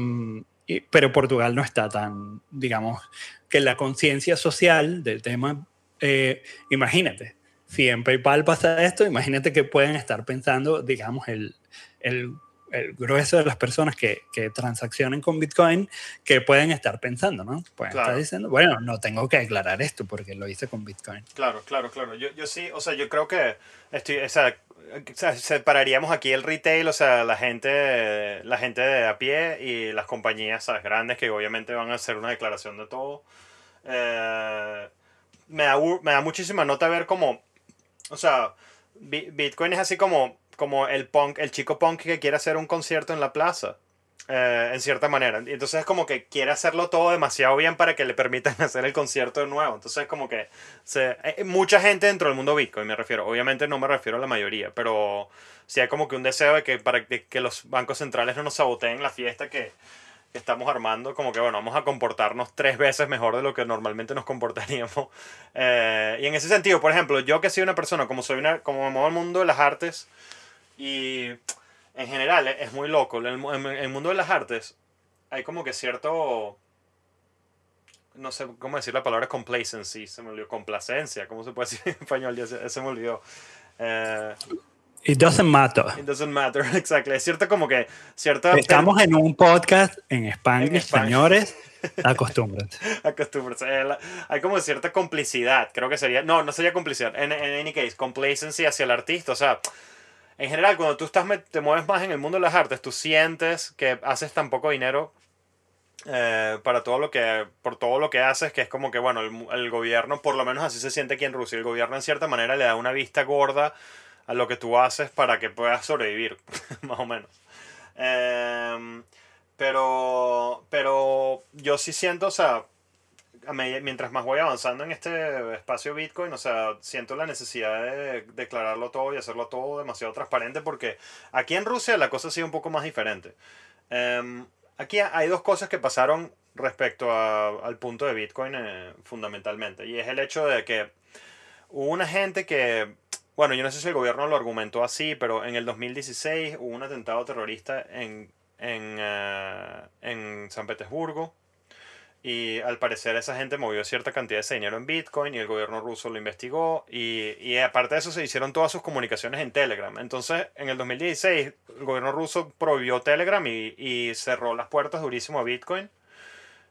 pero Portugal no está tan, digamos, que la conciencia social del tema, eh, imagínate, si en PayPal pasa esto, imagínate que pueden estar pensando, digamos, el, el, el grueso de las personas que, que, transaccionen con Bitcoin que pueden estar pensando, ¿no? Pueden estar diciendo, bueno, no tengo que aclarar esto porque lo hice con Bitcoin. Claro, claro, claro. Yo, yo sí, o sea, yo creo que estoy, o sea, separaríamos aquí el retail, o sea, la gente, la gente de a pie y las compañías grandes que obviamente van a hacer una declaración de todo. Eh, me, da, me da muchísima nota ver cómo, o sea, Bitcoin es así como, como el punk, el chico punk que quiere hacer un concierto en la plaza. Eh, en cierta manera. Entonces es como que quiere hacerlo todo demasiado bien para que le permitan hacer el concierto de nuevo. Entonces es como que se, hay mucha gente dentro del mundo Bitcoin, me refiero. Obviamente no me refiero a la mayoría, pero sí hay como que un deseo de que para que, los bancos centrales no nos saboteen la fiesta que, estamos armando, como que bueno, vamos a comportarnos tres veces mejor de lo que normalmente nos comportaríamos. Eh, y en ese sentido, por ejemplo, yo que soy una persona, como soy una, como me muevo el mundo de las artes y en general es muy loco. En el, mundo de las artes hay como que cierto no sé cómo decir la palabra complacency, se me olvidó, complacencia, ¿cómo se puede decir en español? Ya se, me olvidó. Eh, It doesn't matter. It doesn't matter, exacto. Es cierto como que cierta... Estamos en un podcast en español, señores, acostúmbrense. acostúmbrense. Eh, hay como cierta complicidad, creo que sería... No, no sería complicidad. En, en any case, complacency hacia el artista, o sea en general, cuando tú estás, te mueves más en el mundo de las artes, tú sientes que haces tan poco dinero eh, para todo lo que, por todo lo que haces, que es como que, bueno, el, gobierno, por lo menos así se siente aquí en Rusia, el gobierno en cierta manera le da una vista gorda a lo que tú haces para que puedas sobrevivir, más o menos. Em, pero, pero yo sí siento, o sea, mientras más voy avanzando en este espacio Bitcoin, o sea, siento la necesidad de declararlo todo y hacerlo todo demasiado transparente porque aquí en Rusia la cosa ha sido un poco más diferente. Em, aquí hay dos cosas que pasaron respecto al punto de Bitcoin eh, fundamentalmente y es el hecho de que hubo una gente que, bueno, yo no sé si el gobierno lo argumentó así, pero en el 2016 hubo un atentado terrorista en, en, eh, en San Petersburgo y al parecer esa gente movió cierta cantidad de dinero en Bitcoin y el gobierno ruso lo investigó. Y, y, aparte de eso se hicieron todas sus comunicaciones en Telegram. Entonces en el 2016 el gobierno ruso prohibió Telegram y, y cerró las puertas durísimo a Bitcoin.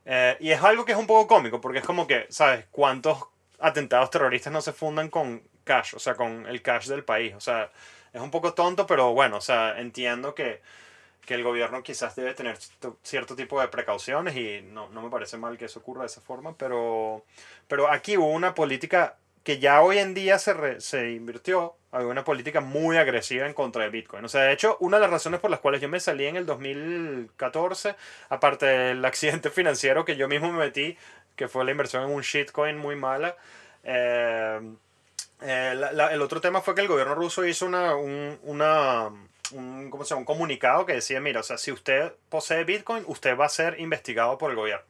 Eh, y es algo que es un poco cómico porque es como que, ¿sabes? ¿Cuántos atentados terroristas no se fundan con cash? O sea, con el cash del país. O sea, es un poco tonto, pero bueno, o sea, entiendo que que el gobierno quizás debe tener cierto tipo de precauciones y no, no, me parece mal que eso ocurra de esa forma, pero, pero aquí hubo una política que ya hoy en día se, se invirtió, había una política muy agresiva en contra de Bitcoin. O sea, de hecho, una de las razones por las cuales yo me salí en el 2014, aparte del accidente financiero que yo mismo me metí, que fue la inversión en un shitcoin muy mala, eh, eh, el otro tema fue que el gobierno ruso hizo una, una un, ¿cómo un comunicado que decía, mira, o sea, si usted posee Bitcoin, usted va a ser investigado por el gobierno.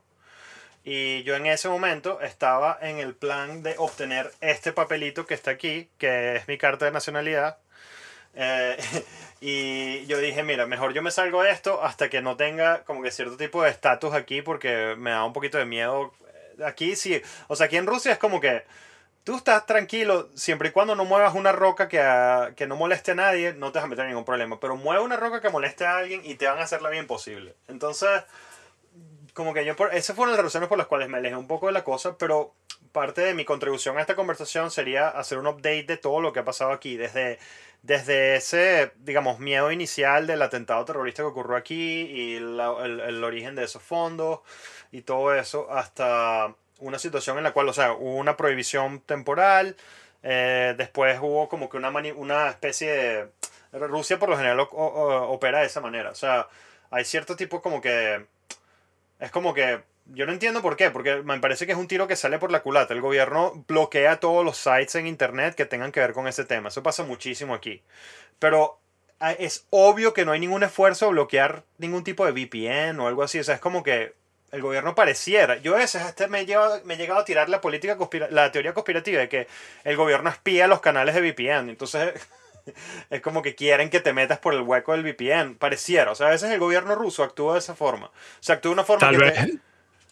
Y yo en ese momento estaba en el plan de obtener este papelito que está aquí, que es mi carta de nacionalidad. Eh, y yo dije, mira, mejor yo me salgo de esto hasta que no tenga como que cierto tipo de estatus aquí porque me da un poquito de miedo. Aquí sí, o sea, aquí en Rusia es como que tú estás tranquilo siempre y cuando no muevas una roca que, que no moleste a nadie, no te vas a meter ningún problema. Pero mueve una roca que moleste a alguien y te van a hacer la bien posible. Entonces, como que yo, por, esas fueron las razones por las cuales me alejé un poco de la cosa, pero parte de mi contribución a esta conversación sería hacer un update de todo lo que ha pasado aquí, desde, desde ese, digamos, miedo inicial del atentado terrorista que ocurrió aquí y el, el origen de esos fondos y todo eso, hasta una situación en la cual, o sea, hubo una prohibición temporal, eh, después hubo como que una, especie de... Rusia por lo general opera de esa manera, o sea, hay cierto tipo como que... Es como que... Yo no entiendo por qué, porque me parece que es un tiro que sale por la culata. El gobierno bloquea todos los sites en internet que tengan que ver con ese tema. Eso pasa muchísimo aquí. Pero ah, es obvio que no hay ningún esfuerzo a bloquear ningún tipo de VPN o algo así. O sea, es como que el gobierno pareciera. Yo a veces hasta me he, llegado, me he llegado a tirar la política la teoría conspirativa de que el gobierno espía los canales de VPN. Entonces es como que quieren que te metas por el hueco del VPN. Pareciera. O sea, a veces el gobierno ruso actúa de esa forma. O sea, actúa de una forma Tal vez.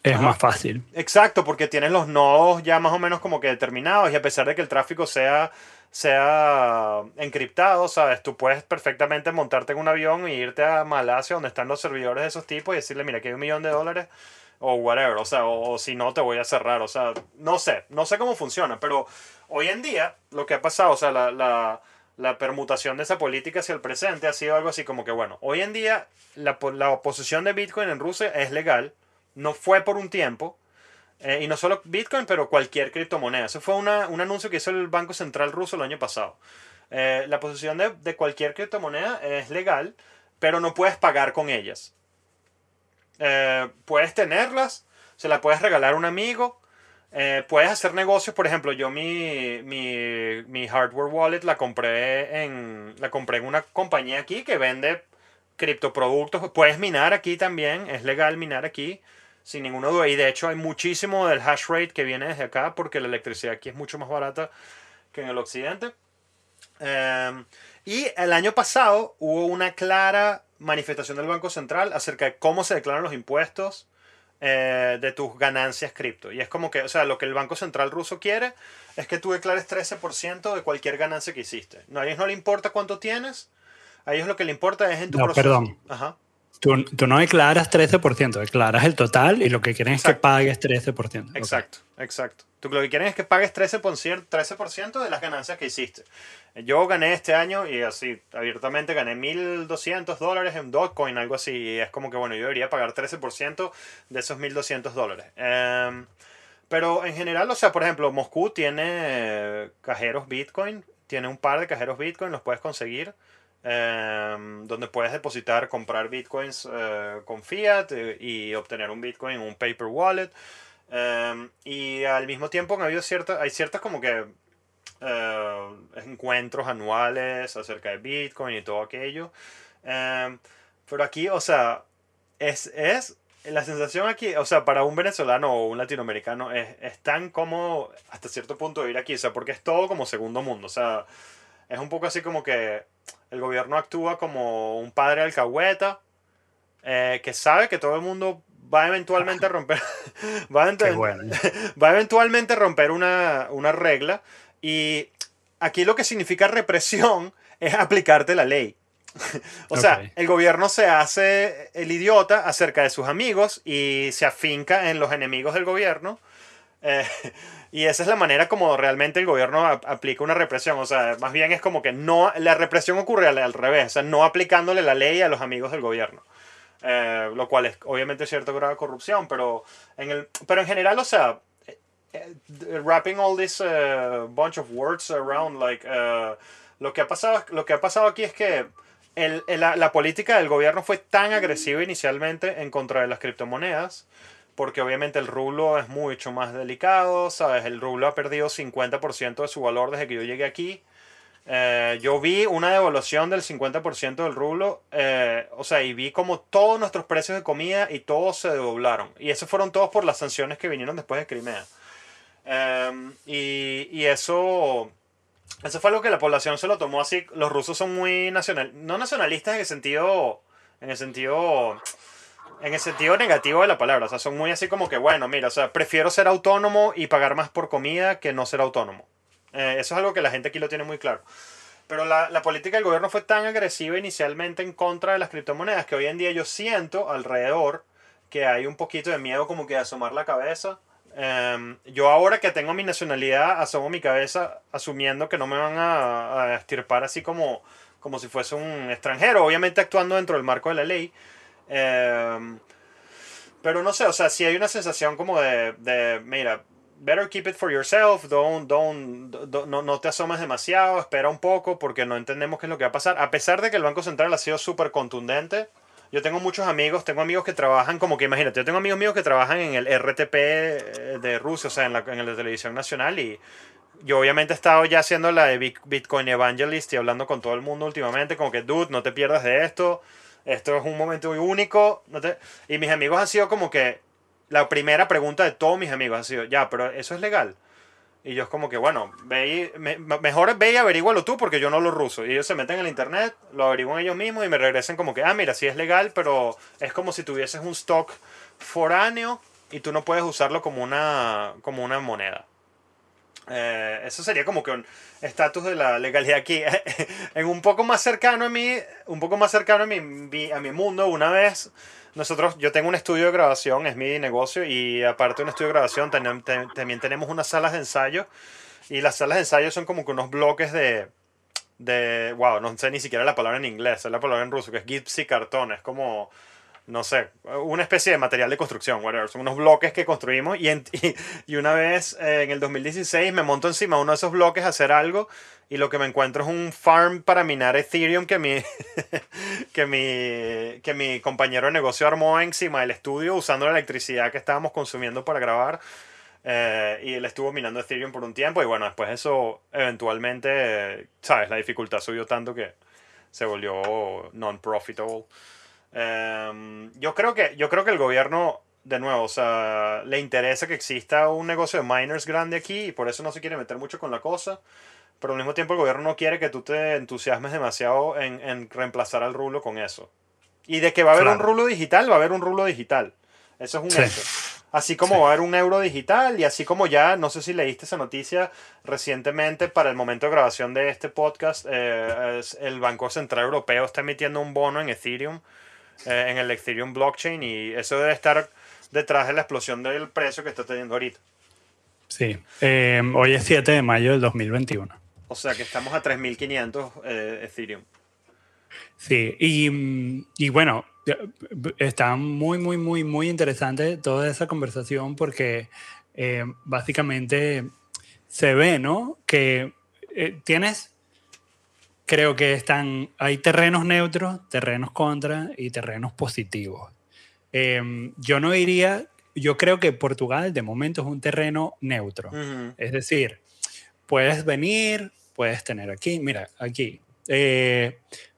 Es más fácil. Exacto, porque tienes los nodos ya más o menos como que determinados y a pesar de que el tráfico sea sea encriptado, ¿sabes? Tú puedes perfectamente montarte en un avión y irte a Malasia, donde están los servidores de esos tipos, y decirle, mira, aquí hay un millón de dólares, o whatever, o sea, o, si no, te voy a cerrar, o sea, no sé, no sé cómo funciona, pero hoy en día lo que ha pasado, o sea, la, la, la permutación de esa política hacia el presente ha sido algo así como que, bueno, hoy en día la, la oposición de Bitcoin en Rusia es legal, no fue por un tiempo, eh, y no solo Bitcoin, pero cualquier criptomoneda. Eso fue una, un anuncio que hizo el Banco Central ruso el año pasado. Eh, la posición de, cualquier criptomoneda es legal, pero no puedes pagar con ellas. Eh, puedes tenerlas, se las puedes regalar a un amigo, puedes hacer negocios. Por ejemplo, yo mi, mi, mi, hardware wallet la compré, en, la compré en una compañía aquí que vende criptoproductos. Puedes minar aquí también, es legal minar aquí sin ninguna duda. Y de hecho hay muchísimo del hash rate que viene desde acá porque la electricidad aquí es mucho más barata que en el occidente. Em, y el año pasado hubo una clara manifestación del Banco Central acerca de cómo se declaran los impuestos eh, de tus ganancias cripto. Y es como que, o sea, lo que el Banco Central ruso quiere es que tú declares 13% de cualquier ganancia que hiciste. No, a ellos no le importa cuánto tienes, a ellos lo que le importa es en tu no, Perdón. Ajá. Tú, tú, no declaras 13%, declaras el total y lo que quieren es que pagues 13%. Exacto, exacto. Tú lo que quieren es que pagues 13%, 13 de las ganancias que hiciste. Yo gané este año y así, abiertamente gané 1.200 dólares en Dogecoin, algo así. Y es como que, bueno, yo debería pagar 13% de esos 1.200 dólares. Em, pero en general, o sea, por ejemplo, Moscú tiene cajeros Bitcoin, tiene un par de cajeros Bitcoin, los puedes conseguir. Em, donde puedes depositar, comprar bitcoins eh, con fiat eh, y obtener un bitcoin en un paper wallet. Em, y al mismo tiempo ha habido ciertas, hay ciertas como que eh, encuentros anuales acerca de bitcoin y todo aquello. Em, pero aquí, o sea, es, es la sensación aquí, o sea, para un venezolano o un latinoamericano es, es tan cómodo hasta cierto punto ir aquí, o sea, porque es todo como segundo mundo, o sea, es un poco así como que el gobierno actúa como un padre alcahueta eh, que sabe que todo el mundo va eventualmente a romper va, va eventualmente romper una, regla y aquí lo que significa represión es aplicarte la ley. o sea, el gobierno se hace el idiota acerca de sus amigos y se afinca en los enemigos del gobierno. Eh, y esa es la manera como realmente el gobierno aplica una represión. O sea, más bien es como que no, la represión ocurre al, revés, o sea, no aplicándole la ley a los amigos del gobierno. Eh, lo cual es obviamente cierto grado de corrupción, pero en, el, pero en general, o sea, eh, eh, wrapping all this bunch of words around, like, lo, que ha pasado, lo que ha pasado aquí es que el, la, la política del gobierno fue tan agresiva inicialmente en contra de las criptomonedas porque obviamente el rublo es mucho más delicado, ¿sabes? El rublo ha perdido 50% de su valor desde que yo llegué aquí. Eh, yo vi una devaluación del 50% del rublo, eh, o sea, y vi como todos nuestros precios de comida y todos se doblaron. Y eso fueron todos por las sanciones que vinieron después de Crimea. Em, y, y, eso, eso fue algo que la población se lo tomó así. Los rusos son muy nacional, no nacionalistas en el sentido, en el sentido en el sentido negativo de la palabra. O sea, son muy así como que, bueno, mira, o sea, prefiero ser autónomo y pagar más por comida que no ser autónomo. Eh, eso es algo que la gente aquí lo tiene muy claro. Pero la, la, política del gobierno fue tan agresiva inicialmente en contra de las criptomonedas que hoy en día yo siento alrededor que hay un poquito de miedo como que de asomar la cabeza. Em, yo ahora que tengo mi nacionalidad asomo mi cabeza asumiendo que no me van a, a estirpar así como, como si fuese un extranjero, obviamente actuando dentro del marco de la ley. Em, pero no sé, o sea, si hay una sensación como de, de, mira, better keep it for yourself, don't, don't, no, no, te asomes demasiado, espera un poco porque no entendemos qué es lo que va a pasar. A pesar de que el Banco Central ha sido súper contundente, yo tengo muchos amigos, tengo amigos que trabajan como que, imagínate, yo tengo amigos míos que trabajan en el RTP eh, de Rusia, o sea, en la, en la televisión nacional y yo obviamente he estado ya haciendo la de Bitcoin Evangelist y hablando con todo el mundo últimamente, como que, dude, no te pierdas de esto esto es un momento muy único. No te... Y mis amigos han sido como que la primera pregunta de todos mis amigos ha sido, ya, pero eso es legal. Y yo es como que, bueno, ve mejor ve y averígualo tú porque yo no lo ruso. Y ellos se meten en el internet, lo averiguan ellos mismos y me regresan como que, ah, mira, sí es legal, pero es como si tuvieses un stock foráneo y tú no puedes usarlo como una, como una moneda. Eh, eso sería como que un estatus de la legalidad aquí. en un poco más cercano a mí, un poco más cercano a mi, a mi mundo, una vez nosotros, yo tengo un estudio de grabación, es mi negocio, y aparte de un estudio de grabación, también tenemos unas salas de ensayo. Y las salas de ensayo son como que unos bloques de, de, wow, no sé ni siquiera la palabra en inglés, es la palabra en ruso, que es gypsy cartón, es como no sé, una especie de material de construcción, whatever. Son unos bloques que construimos y, y, una vez eh, en el 2016 me monto encima uno de esos bloques a hacer algo y lo que me encuentro es un farm para minar Ethereum que mi, que mi, que mi compañero de negocio armó encima del estudio usando la electricidad que estábamos consumiendo para grabar. Eh, y él estuvo minando Ethereum por un tiempo y bueno, después eso eventualmente, ¿sabes? La dificultad subió tanto que se volvió non-profitable. Em, yo, creo que, yo creo que el gobierno, de nuevo, o sea, le interesa que exista un negocio de miners grande aquí y por eso no se quiere meter mucho con la cosa. Pero al mismo tiempo el gobierno no quiere que tú te entusiasmes demasiado en, en reemplazar al rulo con eso. Y de que va a haber un rulo digital, va a haber un rulo digital. Eso es un hecho. Así como va a haber un euro digital y así como ya, no sé si leíste esa noticia recientemente para el momento de grabación de este podcast, eh, el Banco Central Europeo está emitiendo un bono en Ethereum eh, en el Ethereum blockchain y eso debe estar detrás de la explosión del precio que está teniendo ahorita. Sí, eh, hoy es 7 de mayo del 2021. O sea que estamos a 3.500 eh, Ethereum. Sí, y, y, bueno, está muy, muy, muy, muy interesante toda esa conversación porque básicamente se ve, ¿no? Que tienes creo que están, hay terrenos neutros, terrenos contra y terrenos positivos. Em, yo no diría, yo creo que Portugal de momento es un terreno neutro. Es decir, puedes venir, puedes tener aquí, mira, aquí. Eh,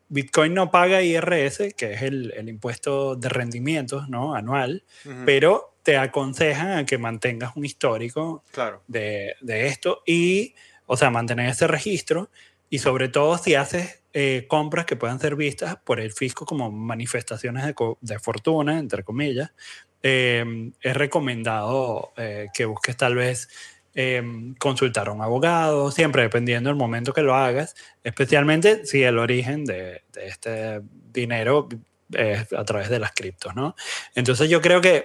Bitcoin no paga IRS, que es el, el impuesto de rendimientos ¿no? anual, pero te aconsejan a que mantengas un histórico claro. de, de, esto y, o sea, mantener ese registro y sobre todo si haces eh, compras que puedan ser vistas por el fisco como manifestaciones de, de fortuna, entre comillas, em, es recomendado eh, que busques tal vez em, consultar a un abogado, siempre dependiendo del momento que lo hagas, especialmente si el origen de, de este dinero es a través de las criptos, ¿no? Entonces yo creo que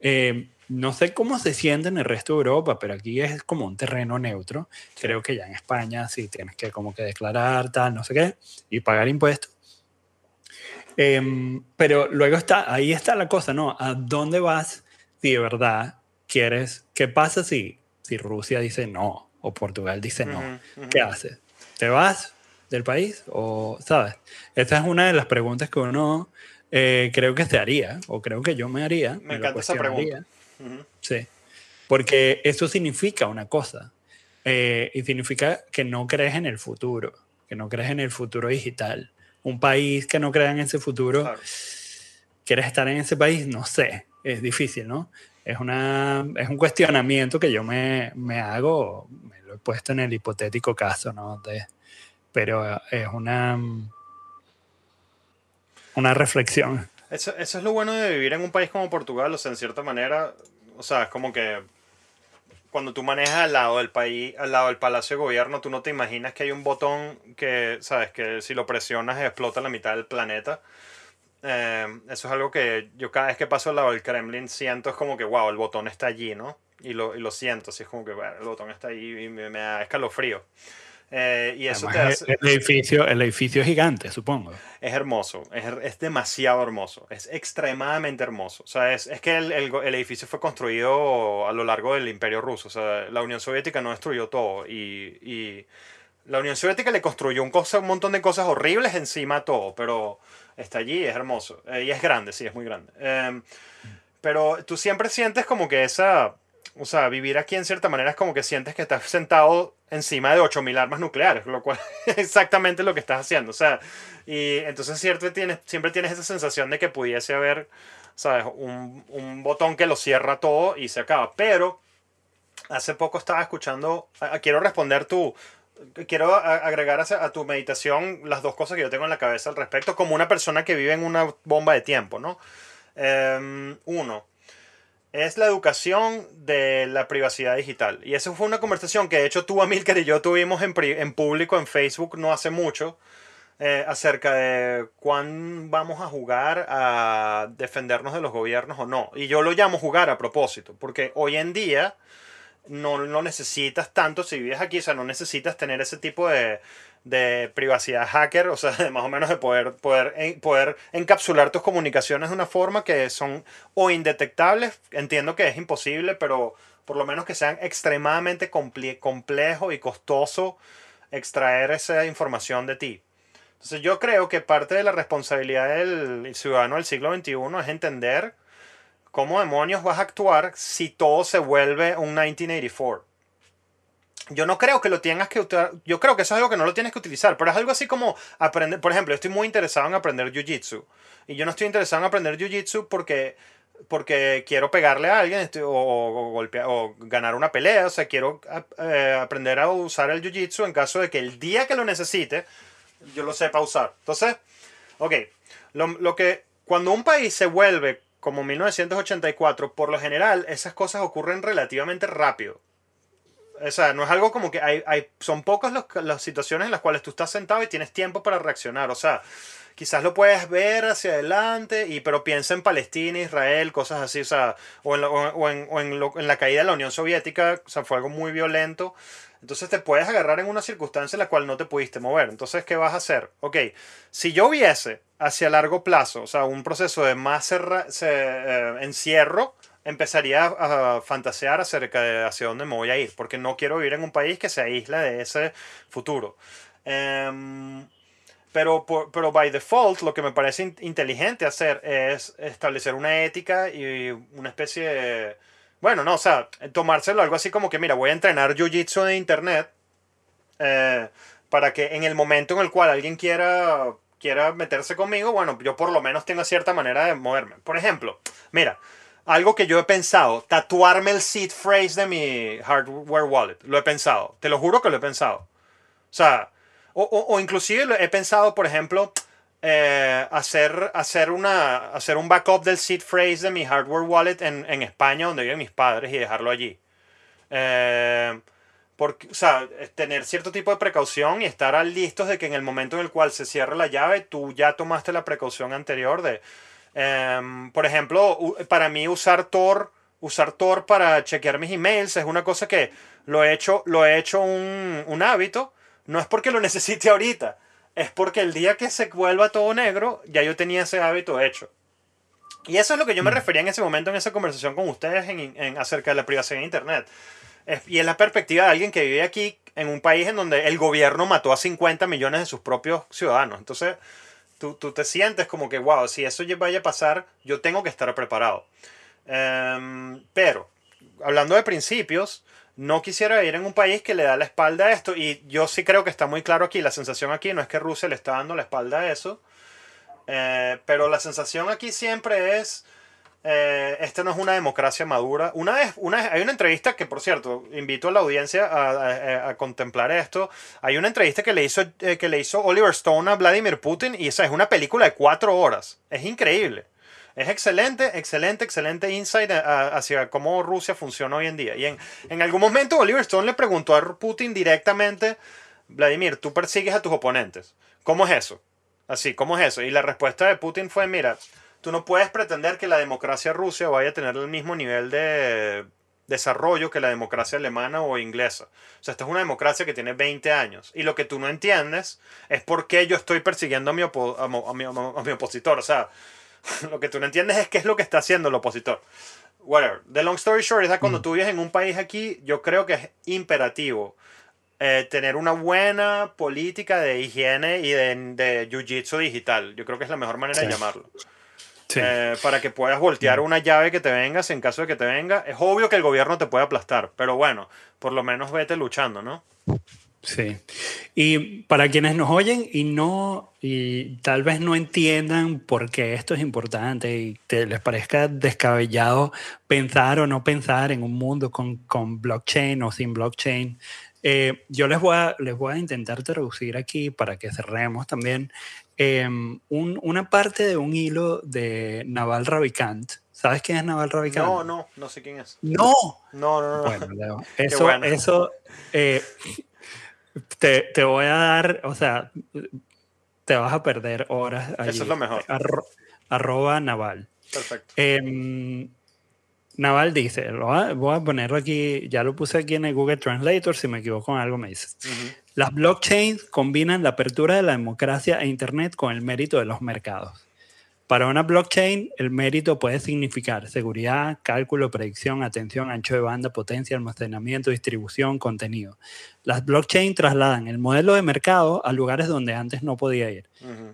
em, no sé cómo se siente en el resto de Europa, pero aquí es como un terreno neutro. Creo que ya en España sí tienes que como que declarar tal, no sé qué, y pagar impuestos. Em, pero luego está, ahí está la cosa, ¿no? ¿A dónde vas si de verdad quieres? ¿Qué pasa si, si Rusia dice no o Portugal dice no? ¿Qué haces? ¿Te vas del país o, sabes? Esa es una de las preguntas que uno eh, creo que se haría, o creo que yo me haría. Me, encanta esa pregunta. Sí, porque eso significa una cosa, eh, y significa que no crees en el futuro, que no crees en el futuro digital. Un país que no crea en ese futuro, ¿quieres estar en ese país? No sé, es difícil, ¿no? Es, una, es un cuestionamiento que yo me, me hago, me lo he puesto en el hipotético caso, ¿no? De, pero es una, una reflexión. Eso, eso es lo bueno de vivir en un país como Portugal, o sea, en cierta manera, o sea, es como que cuando tú manejas al lado del país, al lado del Palacio de Gobierno, tú no te imaginas que hay un botón que, sabes, que si lo presionas explota la mitad del planeta. Eh, eso es algo que yo cada vez que paso al lado del Kremlin siento es como que, wow, el botón está allí, ¿no? Y lo, y lo siento, así es como que, bueno, el botón está ahí y me, me da escalofrío. Eh, y eso te hace... el, edificio, el edificio es gigante, supongo. Es hermoso, es, es, demasiado hermoso, es extremadamente hermoso. O sea, es, es que el, el, el, edificio fue construido a lo largo del imperio ruso. O sea, la Unión Soviética no destruyó todo y, y la Unión Soviética le construyó un, cosa, un, montón de cosas horribles encima a todo, pero está allí, es hermoso. Eh, y es grande, sí, es muy grande. Eh, pero tú siempre sientes como que esa o sea, vivir aquí en cierta manera es como que sientes que estás sentado encima de 8.000 armas nucleares, lo cual es exactamente lo que estás haciendo. O sea, y entonces cierto, tienes, siempre tienes esa sensación de que pudiese haber, ¿sabes? Un, un botón que lo cierra todo y se acaba. Pero hace poco estaba escuchando, quiero responder tu, quiero agregar a, tu meditación las dos cosas que yo tengo en la cabeza al respecto, como una persona que vive en una bomba de tiempo, ¿no? Em, uno, es la educación de la privacidad digital. Y esa fue una conversación que de hecho tú, Amilcar y yo tuvimos en, en público en Facebook no hace mucho. Eh, acerca de cuán vamos a jugar a defendernos de los gobiernos o no. Y yo lo llamo jugar a propósito, porque hoy en día no, no necesitas tanto, si vives aquí, o sea, no necesitas tener ese tipo de, de privacidad hacker, o sea, más o menos de poder, poder, poder encapsular tus comunicaciones de una forma que son o indetectables, entiendo que es imposible, pero por lo menos que sean extremadamente complejo y costoso extraer esa información de ti. Entonces yo creo que parte de la responsabilidad del ciudadano del siglo XXI es entender cómo demonios vas a actuar si todo se vuelve un 1984. Yo no creo que lo tengas que utilizar, yo creo que eso es algo que no lo tienes que utilizar, pero es algo así como aprender, por ejemplo, estoy muy interesado en aprender Jiu-Jitsu y yo no estoy interesado en aprender Jiu-Jitsu porque porque quiero pegarle a alguien o, golpear, o ganar una pelea, o sea, quiero eh, aprender a usar el jiu-jitsu en caso de que el día que lo necesite, yo lo sepa usar. Entonces, ok, lo, lo que cuando un país se vuelve como 1984, por lo general esas cosas ocurren relativamente rápido. O sea, no es algo como que hay, hay son pocas las situaciones en las cuales tú estás sentado y tienes tiempo para reaccionar. O sea, quizás lo puedes ver hacia adelante, y, pero piensa en Palestina, Israel, cosas así, o sea, o en, o en, o en la caída de la Unión Soviética, o sea, fue algo muy violento. Entonces te puedes agarrar en una circunstancia en la cual no te pudiste mover. Entonces, ¿qué vas a hacer? Ok, si yo viese hacia largo plazo, o sea, un proceso de más eh, encierro, empezaría a, fantasear acerca de hacia dónde me voy a ir, porque no quiero vivir en un país que se aísle de ese futuro. Em, pero, pero by default, lo que me parece inteligente hacer es establecer una ética y una especie de bueno, no, o sea, tomárselo algo así como que, mira, voy a entrenar jiu-jitsu de internet eh, para que en el momento en el cual alguien quiera, quiera meterse conmigo, bueno, yo por lo menos tenga cierta manera de moverme. Por ejemplo, mira, algo que yo he pensado, tatuarme el seed phrase de mi hardware wallet. Lo he pensado, te lo juro que lo he pensado. O sea, o inclusive he pensado, por ejemplo, eh, hacer, hacer, una, hacer un backup del seed phrase de mi hardware wallet en, en España, donde viven mis padres, y dejarlo allí. Eh, porque, o sea, tener cierto tipo de precaución y estar listos de que en el momento en el cual se cierre la llave, tú ya tomaste la precaución anterior de, em, por ejemplo, para mí usar Tor, usar Tor para chequear mis emails es una cosa que lo he hecho, lo he hecho un, un hábito, no es porque lo necesite ahorita, es porque el día que se vuelva todo negro, ya yo tenía ese hábito hecho. Y eso es lo que yo me mm. refería en ese momento, en esa conversación con ustedes en, acerca de la privacidad en Internet. Y es la perspectiva de alguien que vive aquí en un país en donde el gobierno mató a 50 millones de sus propios ciudadanos. Entonces, tú, tú te sientes como que, wow, si eso vaya a pasar, yo tengo que estar preparado. Em, pero, hablando de principios, no quisiera ir en un país que le da la espalda a esto. Y yo sí creo que está muy claro aquí. La sensación aquí no es que Rusia le está dando la espalda a eso. Eh, pero la sensación aquí siempre es. Eh, esta no es una democracia madura. Una vez, una hay una entrevista que, por cierto, invito a la audiencia a, contemplar esto. Hay una entrevista que le, hizo, eh, que le hizo Oliver Stone a Vladimir Putin y esa es una película de cuatro horas. Es increíble. Es excelente, excelente, excelente insight hacia cómo Rusia funciona hoy en día. Y en, en algún momento Oliver Stone le preguntó a Putin directamente, Vladimir, tú persigues a tus oponentes. ¿Cómo es eso? Así, ¿cómo es eso? Y la respuesta de Putin fue, mira, tú no puedes pretender que la democracia rusa vaya a tener el mismo nivel de desarrollo que la democracia alemana o inglesa. O sea, esta es una democracia que tiene 20 años. Y lo que tú no entiendes es por qué yo estoy persiguiendo a mi, a mi, a mi opositor. O sea, lo que tú no entiendes es qué es lo que está haciendo el opositor. Whatever. The long story short es que cuando mm. tú vives en un país aquí, yo creo que es imperativo eh, tener una buena política de higiene y de, de jiu-jitsu digital. Yo creo que es la mejor manera de llamarlo. Eh, para que puedas voltear mm. una llave que te vengas en caso de que te venga. Es obvio que el gobierno te puede aplastar, pero bueno, por lo menos vete luchando, ¿no? Sí. Y para quienes nos oyen y no y tal vez no entiendan por qué esto es importante y te les parezca descabellado pensar o no pensar en un mundo con, con blockchain o sin blockchain, eh, yo les voy, a, les voy a intentar traducir aquí para que cerremos también em, un, una parte de un hilo de Naval Ravikant ¿Sabes quién es Naval Ravikant? No, no, no sé quién es. No. No, no, no. Bueno, Leo, eso, eso eh, te, te, voy a dar, o sea, te vas a perder horas. Allí. Eso es lo mejor. arroba Naval. Perfecto. Eh, Naval dice, voy a ponerlo aquí, ya lo puse aquí en el Google Translator, si me equivoco en algo me dice. Las blockchains combinan la apertura de la democracia e Internet con el mérito de los mercados. Para una blockchain, el mérito puede significar seguridad, cálculo, predicción, atención, ancho de banda, potencia, almacenamiento, distribución, contenido. Las blockchains trasladan el modelo de mercado a lugares donde antes no podía ir.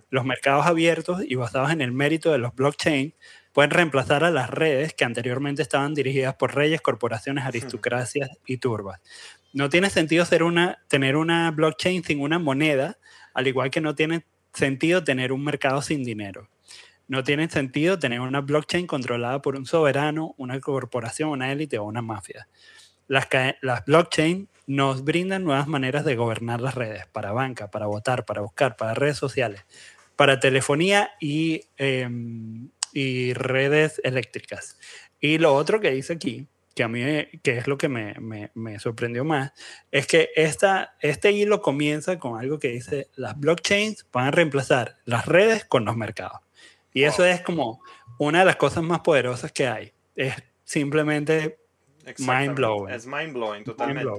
Los mercados abiertos y basados en el mérito de los blockchains pueden reemplazar a las redes que anteriormente estaban dirigidas por reyes, corporaciones, aristocracias y turbas. No tiene sentido ser una, tener una blockchain sin una moneda, al igual que no tiene sentido tener un mercado sin dinero. No tiene sentido tener una blockchain controlada por un soberano, una corporación, una élite o una mafia. Las, las blockchain nos brindan nuevas maneras de gobernar las redes, para banca, para votar, para buscar, para redes sociales, para telefonía y em, y redes eléctricas. Y lo otro que dice aquí, que a mí que es lo que me, me, me, sorprendió más, es que esta, este hilo comienza con algo que dice, las blockchains van a reemplazar las redes con los mercados. Y eso es como una de las cosas más poderosas que hay. Es simplemente mind blowing. Es mind blowing, totalmente.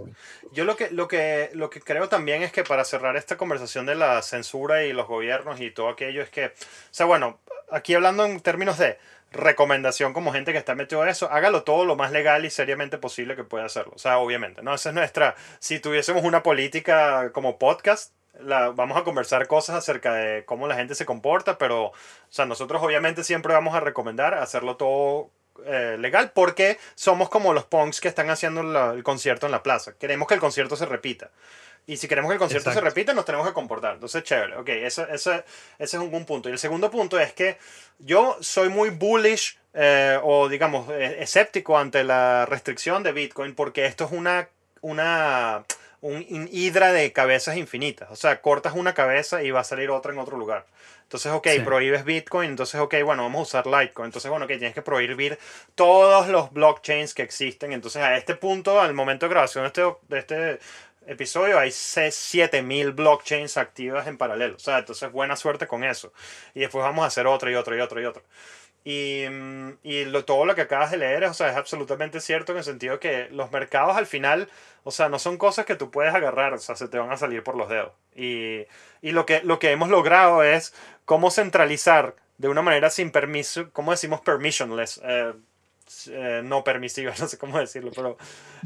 Yo lo que, lo, que, lo que creo también es que para cerrar esta conversación de la censura y los gobiernos y todo aquello es que, o sea, bueno, aquí hablando en términos de recomendación como gente que está metido en eso, hágalo todo lo más legal y seriamente posible que pueda hacerlo. O sea, obviamente, ¿no? Esa es nuestra, si tuviésemos una política como podcast, la, vamos a conversar cosas acerca de cómo la gente se comporta, pero, o sea, nosotros obviamente siempre vamos a recomendar hacerlo todo eh, legal porque somos como los punks que están haciendo el concierto en la plaza. Queremos que el concierto se repita. Y si queremos que el concierto se repita, nos tenemos que comportar. Entonces, chévere. Ok, ese, ese, ese es un, punto. Y el segundo punto es que yo soy muy bullish eh, o, digamos, e, escéptico ante la restricción de Bitcoin porque esto es una, una un hidra de cabezas infinitas. O sea, cortas una cabeza y va a salir otra en otro lugar. Entonces, ok, prohíbes Bitcoin, entonces, ok, bueno, vamos a usar Litecoin. Entonces, bueno, ok, tienes que prohibir todos los blockchains que existen. Entonces, a este punto, al momento de grabación de este, de este episodio hay 7000 blockchains activas en paralelo. O sea, entonces buena suerte con eso. Y después vamos a hacer otro y otro y otro y otro. Y, y lo, todo lo que acabas de leer o sea, es absolutamente cierto en el sentido que los mercados al final, o sea, no son cosas que tú puedes agarrar, o sea, se te van a salir por los dedos. Y, y lo, que, lo que hemos logrado es cómo centralizar de una manera sin permiso, ¿cómo decimos permissionless? Eh, eh, no permisiva, no sé cómo decirlo, pero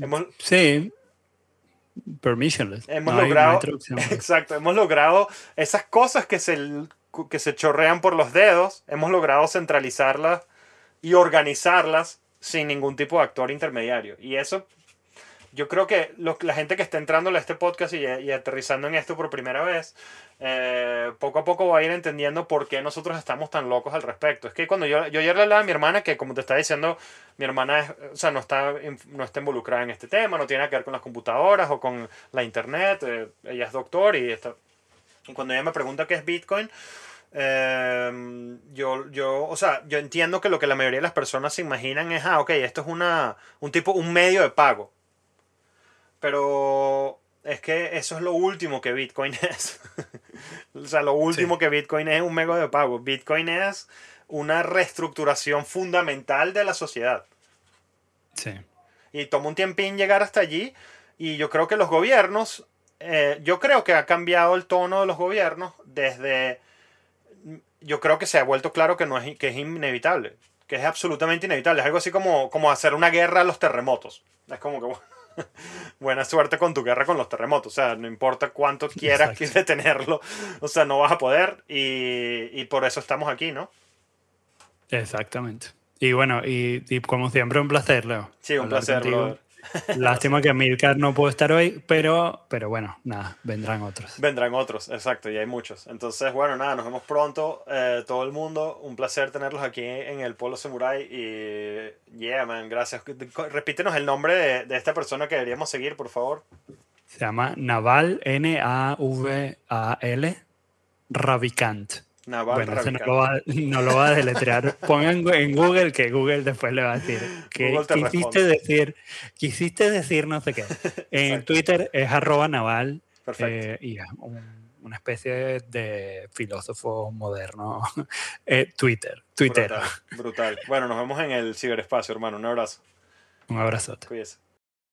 hemos... Sí, permissionless. Hemos logrado, exacto, hemos logrado esas cosas que se, que se chorrean por los dedos, hemos logrado centralizarlas y organizarlas sin ningún tipo de actor intermediario. Y eso, yo creo que la gente que está entrando a este podcast y, aterrizando en esto por primera vez, eh, poco a poco va a ir entendiendo por qué nosotros estamos tan locos al respecto. Es que cuando yo, yo ayer le hablaba a mi hermana, que como te está diciendo, mi hermana o sea, no, está, no está involucrada en este tema, no tiene que ver con las computadoras o con la internet, eh, ella es doctor y, está, y cuando ella me pregunta qué es Bitcoin, eh, yo, yo, o sea, yo entiendo que lo que la mayoría de las personas se imaginan es, ah, ok, esto es una, un tipo, un medio de pago. Pero es que eso es lo último que Bitcoin es. o sea, lo último que Bitcoin es un medio de pago. Bitcoin es una reestructuración fundamental de la sociedad. Sí. Y toma un tiempín llegar hasta allí. Y yo creo que los gobiernos, eh, yo creo que ha cambiado el tono de los gobiernos desde, yo creo que se ha vuelto claro que, no es, que es inevitable, que es absolutamente inevitable. Es algo así como, como hacer una guerra a los terremotos. Es como que, buena suerte con tu guerra con los terremotos. O sea, no importa cuánto quieras detenerlo, o sea, no vas a poder y, y, por eso estamos aquí, ¿no? Exactamente. Y bueno, y, y como siempre, un placer, Leo. Sí, un placer, Lástima que Milcar no pudo estar hoy, pero, pero bueno, nada, vendrán otros. Vendrán otros, exacto, y hay muchos. Entonces, bueno, nada, nos vemos pronto, eh, todo el mundo. Un placer tenerlos aquí en el Polo Samurai. Y, yeah, man, gracias. Repítenos el nombre de, de esta persona que deberíamos seguir, por favor. Se llama Naval, N-A-V-A-L, Ravikant. Naval bueno, no lo, va, no lo, va, a deletrear. Pongan en Google que Google después le va a decir que quisiste decir, quisiste decir no sé qué. En Twitter es arroba naval eh, y es una especie de filósofo moderno. Eh, Twitter, Twitter. Brutal, brutal. Bueno, nos vemos en el ciberespacio, hermano. Un abrazo. Un abrazote. Cuídese.